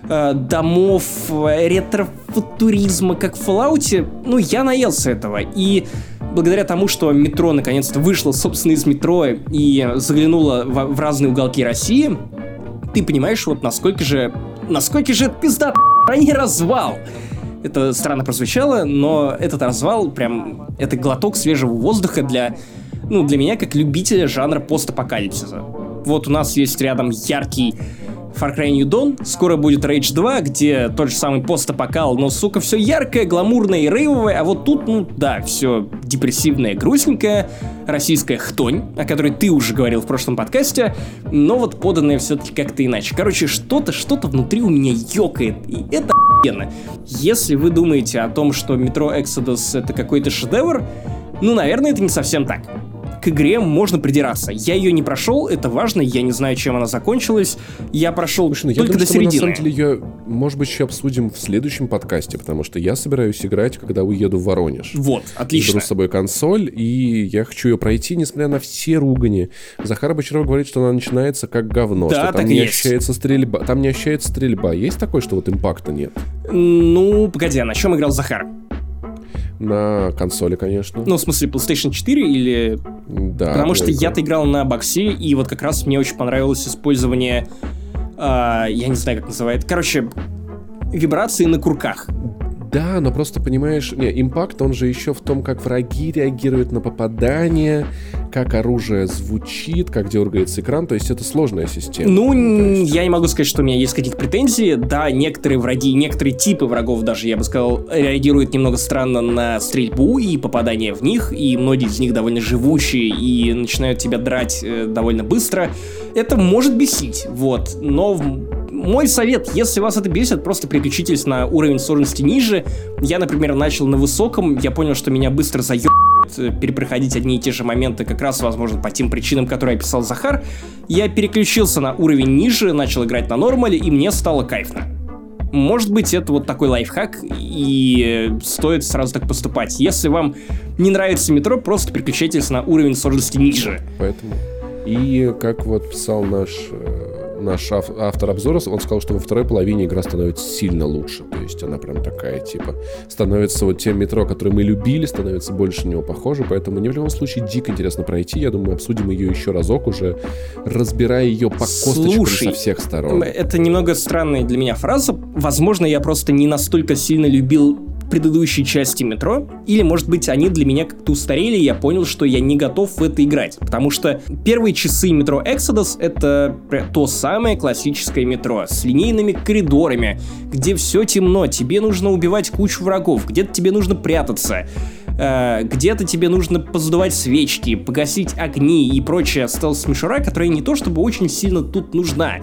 э, домов, э, ретро-футуризма, как в Fallout, ну, я наелся этого. И благодаря тому, что метро наконец-то вышло, собственно, из метро и заглянуло в, в разные уголки России, ты понимаешь, вот насколько же... Насколько же это пизда, а не развал. Это странно прозвучало, но этот развал прям... Это глоток свежего воздуха для... Ну, для меня, как любителя жанра постапокалипсиса. Вот у нас есть рядом яркий Far Cry New Dawn, скоро будет Rage 2, где тот же самый постапокал, но, сука, все яркое, гламурное и рейвовое, а вот тут, ну, да, все депрессивное, грустненькое, российская хтонь, о которой ты уже говорил в прошлом подкасте, но вот поданное все-таки как-то иначе. Короче, что-то, что-то внутри у меня ёкает, и это охуенно. Если вы думаете о том, что Metro Exodus это какой-то шедевр, ну, наверное, это не совсем так к игре можно придираться. Я ее не прошел, это важно, я не знаю, чем она закончилась. Я прошел Слушай, ну я только думаю, до что мы на середины. самом деле ее, может быть, еще обсудим в следующем подкасте, потому что я собираюсь играть, когда уеду в Воронеж. Вот, отлично. Беру с собой консоль, и я хочу ее пройти, несмотря на все ругани. Захар Бочаров говорит, что она начинается как говно, Да, что там не есть. ощущается стрельба. Там не ощущается стрельба. Есть такое, что вот импакта нет? Ну, погоди, а на чем играл Захар? На консоли, конечно. Ну, в смысле, PlayStation 4 или... да. Потому что я-то играл на боксе, и вот как раз мне очень понравилось использование... а, я не знаю, как называют. Короче, вибрации на курках. Да, но просто понимаешь, не, импакт, он же еще в том, как враги реагируют на попадание, как оружие звучит, как дергается экран, то есть это сложная система. Ну, есть- я не могу сказать, что у меня есть какие-то претензии. Да, некоторые враги, некоторые типы врагов даже, я бы сказал, реагируют немного странно на стрельбу и попадание в них, и многие из них довольно живучие и начинают тебя драть э, довольно быстро. Это может бесить, вот. Но мой совет, если вас это бесит, просто переключитесь на уровень сложности ниже. Я, например, начал на высоком, я понял, что меня быстро заеб э, перепроходить одни и те же моменты, как раз, возможно, по тем причинам, которые описал Захар, я переключился на уровень ниже, начал играть на нормале, и мне стало кайфно. Может быть, это вот такой лайфхак, и э, стоит сразу так поступать. Если вам не нравится метро, просто переключайтесь на уровень сложности ниже. Поэтому. И как вот писал наш, э, наш ав- автор обзора, он сказал, что во второй половине игра становится сильно лучше. То есть она прям такая, типа, становится вот тем метро, который мы любили, становится больше на него похоже. Поэтому мне в любом случае дико интересно пройти. Я думаю, обсудим ее еще разок уже, разбирая ее по косточкам со всех сторон. Это немного странная для меня фраза. Возможно, я просто не настолько сильно любил предыдущие части метро, или, может быть, они для меня как-то устарели, и я понял, что я не готов в это играть. Потому что первые часы метро Exodus — это то самое классическое метро с линейными коридорами, где все темно, тебе нужно убивать кучу врагов, где-то тебе нужно прятаться, э, где-то тебе нужно позадувать свечки, погасить огни и прочая стелс-мишура, которая не то чтобы очень сильно тут нужна.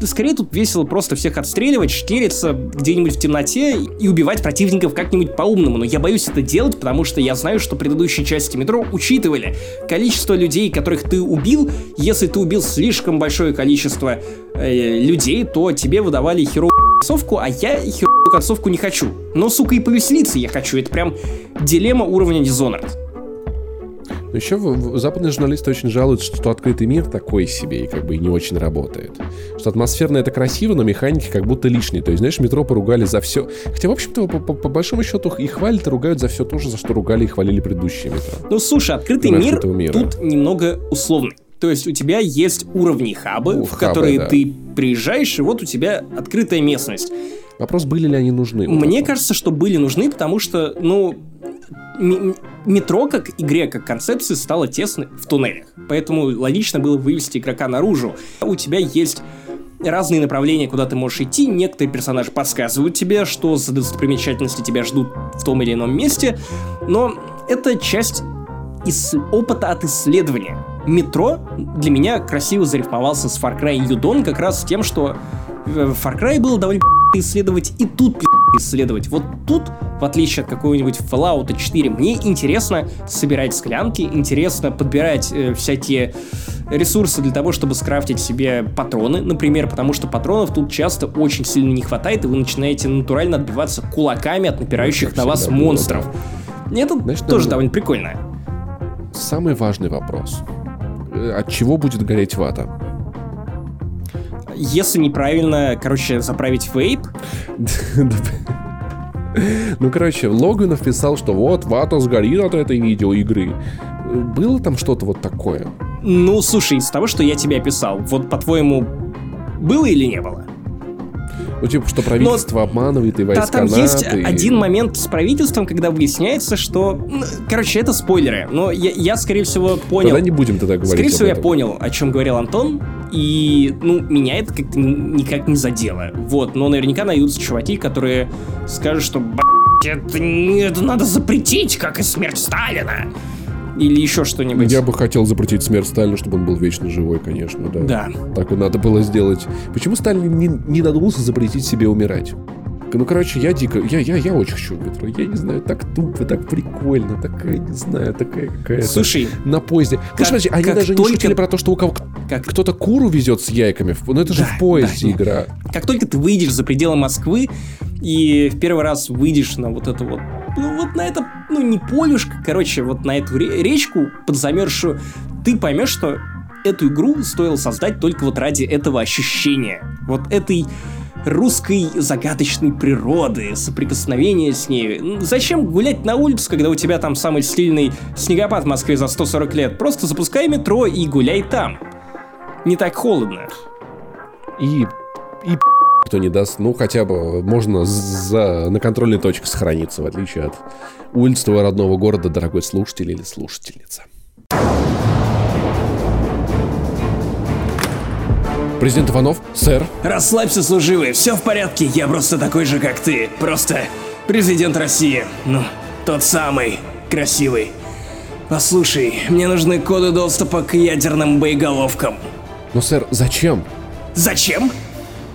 Скорее тут весело просто всех отстреливать, шкериться где-нибудь в темноте и убивать противников как-нибудь по-умному. Но я боюсь это делать, потому что я знаю, что предыдущие части метро учитывали количество людей, которых ты убил. Если ты убил слишком большое количество э, людей, то тебе выдавали херовую концовку, а я херовую концовку не хочу. Но, сука, и повеселиться я хочу. Это прям дилемма уровня Dishonored. Но еще западные журналисты очень жалуются, что открытый мир такой себе и как бы и не очень работает. Что атмосферно это красиво, но механики как будто лишние. То есть, знаешь, метро поругали за все. Хотя, в общем-то, по, по- по большому счету и хвалят, и ругают за все то же, за что ругали и хвалили предыдущие метро. Ну, слушай, открытый мир, мира. тут немного условный. То есть у тебя есть уровни хабы, Ну, в хабы, которые да. ты приезжаешь, и вот у тебя открытая местность. Вопрос, были ли они нужны? Мне кажется, что были нужны, потому что, ну, метро как игре, как концепции стало тесно в туннелях. Поэтому логично было вывести игрока наружу. У тебя есть разные направления, куда ты можешь идти. Некоторые персонажи подсказывают тебе, что за достопримечательности тебя ждут в том или ином месте. Но это часть ис- опыта от исследования. Метро для меня красиво зарифмовался с Far Cry Dawn как раз тем, что в Far Cry было довольно исследовать, и тут исследовать. Вот тут, в отличие от какого-нибудь Fallout 4, мне интересно собирать склянки, интересно подбирать э, всякие ресурсы для того, чтобы скрафтить себе патроны, например, потому что патронов тут часто очень сильно не хватает, и вы начинаете натурально отбиваться кулаками от напирающих как на вас всегда было, монстров. И Это Знаешь, тоже наверное, довольно прикольно. Самый важный вопрос. Э, От чего будет гореть вата? Если неправильно, короче, заправить вейп, Ну, короче, Логвинов писал, что вот, вата сгорит от этой видеоигры. Было там что-то вот такое? ну, слушай, из того, что я тебе описал, вот, по-твоему, было или не было? Ну, типа, что правительство обманывает и Да, войска там есть НАТО, и- один момент с правительством, когда выясняется, что... Короче, это спойлеры, но я, я, скорее всего, понял... Тогда не будем тогда говорить Скорее всего, я понял, о чем говорил Антон, и, ну, меня это как-то никак не задело. Вот, но наверняка найдутся чуваки, которые скажут, что, «Б***ь, это, это надо запретить, как и смерть Сталина. Или еще что-нибудь. Я бы хотел запретить смерть Сталина, чтобы он был вечно живой, конечно, да. Да. Так и надо было сделать. Почему Сталин не, не додумался запретить себе умирать? Ну, короче, я дико... Я, я, я очень хочу метро. Я не знаю, так тупо, так прикольно, такая, не знаю, такая какая-то... Слушай, На поезде. как- ну, смотрите, они как даже не только- шутили про то, что у кого как, кто-то куру везет с яйками. в- Ну, это же Да, в поезде да, игра. как только ты выйдешь за пределы Москвы и в первый раз выйдешь на вот это вот, ну вот на это, ну не полюшко, короче, вот на эту ре- речку подзамерзшую, ты поймешь, что эту игру стоило создать только вот ради этого ощущения. Вот этой русской загадочной природы, соприкосновения с ней. Зачем гулять на улицу, когда у тебя там самый сильный снегопад в Москве за 140 лет? Просто запускай метро и гуляй там. Не так холодно. И... И кто не даст, ну, хотя бы можно за, на контрольной точке сохраниться, в отличие от улиц твоего родного города, дорогой слушатель или слушательница. Президент Иванов, сэр, Расслабься, служивый, все в порядке, я просто такой же, как ты. Просто президент России. Ну, тот самый, красивый. Послушай, мне нужны коды доступа к ядерным боеголовкам. ну, сэр, зачем? Зачем?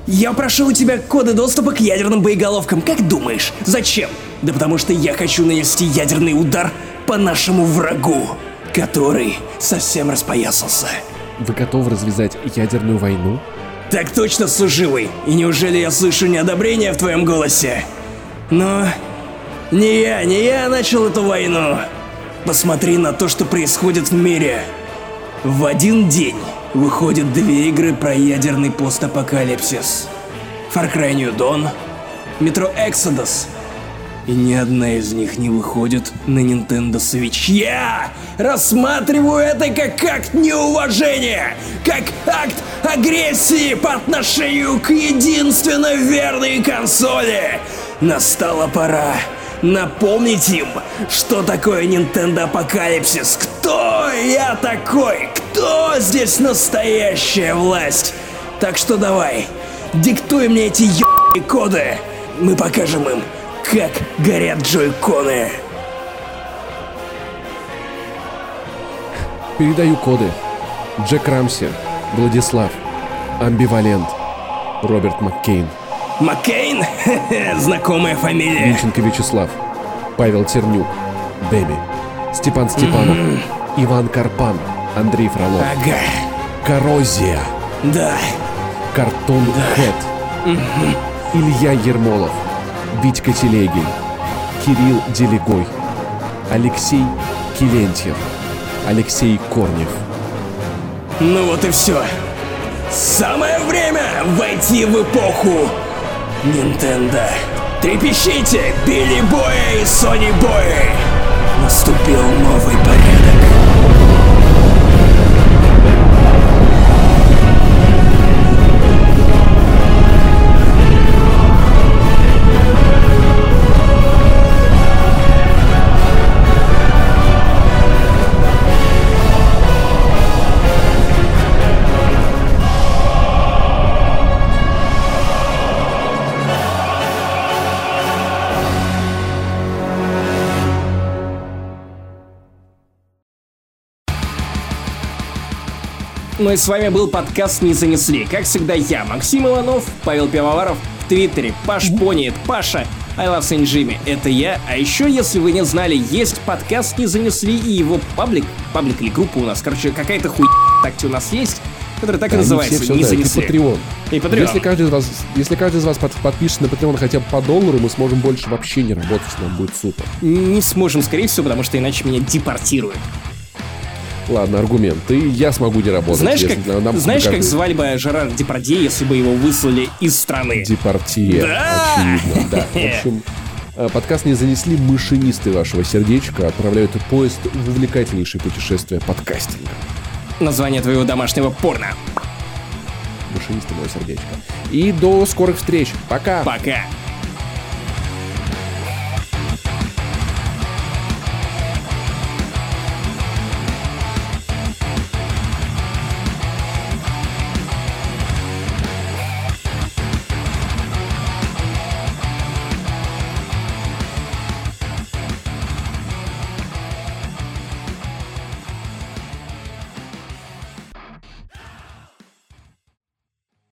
Я прошу у тебя коды доступа к ядерным боеголовкам, как думаешь? Зачем? Да потому что я хочу нанести ядерный удар по нашему врагу, который совсем распоясался. Вы готовы развязать ядерную войну? Так точно, служивый. И неужели я слышу неодобрение в твоем голосе? Но не я, не я начал эту войну. Посмотри на то, что происходит в мире. В один день выходят две игры про ядерный постапокалипсис. Far Cry New Dawn, Metro Exodus. И ни одна из них не выходит на Nintendo Switch. Я рассматриваю это как акт неуважения, как акт агрессии по отношению к единственно верной консоли. Настала пора напомнить им, что такое Nintendo Апокалипсис, кто я такой, кто здесь настоящая власть. Так что давай, диктуй мне эти ебаные коды, мы покажем им, как горят джойконы. Передаю коды. Джек Рамси, Владислав, Амбивалент, Роберт Маккейн, Маккейн? Знакомая фамилия. Винченко Вячеслав, Павел Тернюк, Дэми, Степан Степанов, Иван Карпан, Андрей Фролов, Ага, Коррозия, да. Картун Хэт, Илья Ермолов, Витька Телегин, Кирилл Делегой, Алексей Килентьев, Алексей Корнев. Ну вот и все. Самое время войти в эпоху Nintendo. Трепещите, Билли Бои и Сони Бои. Наступил новый порядок. Ну и с вами был подкаст «Не занесли». Как всегда, я, Максим Иванов, Павел Пивоваров, в Твиттере, Паш Пони, это Паша, I Love Saint Jimmy, это я. А еще, если вы не знали, есть подкаст «Не занесли» и его паблик, паблик или группа у нас, короче, какая-то хуй так у нас есть, которая так и Они называется все, все «Не знают. И занесли». Patreon. И Patreon. Если каждый из вас, если каждый из вас под- подпишется на Patreon хотя бы по доллару, мы сможем больше вообще не работать, нам будет супер. Не сможем, скорее всего, потому что иначе меня депортируют. Ладно, аргумент. Ты, я смогу не работать. Знаешь, как, на- нам знаешь, как звали бы Жерар Депардье, если бы его выслали из страны? Депортье. Да! Очевидно, да. В общем, э, подкаст не занесли машинисты вашего сердечка, отправляют поезд в увлекательнейшее путешествие подкастинга. Название твоего домашнего порно. Машинисты моего сердечка. И до скорых встреч. Пока! Пока.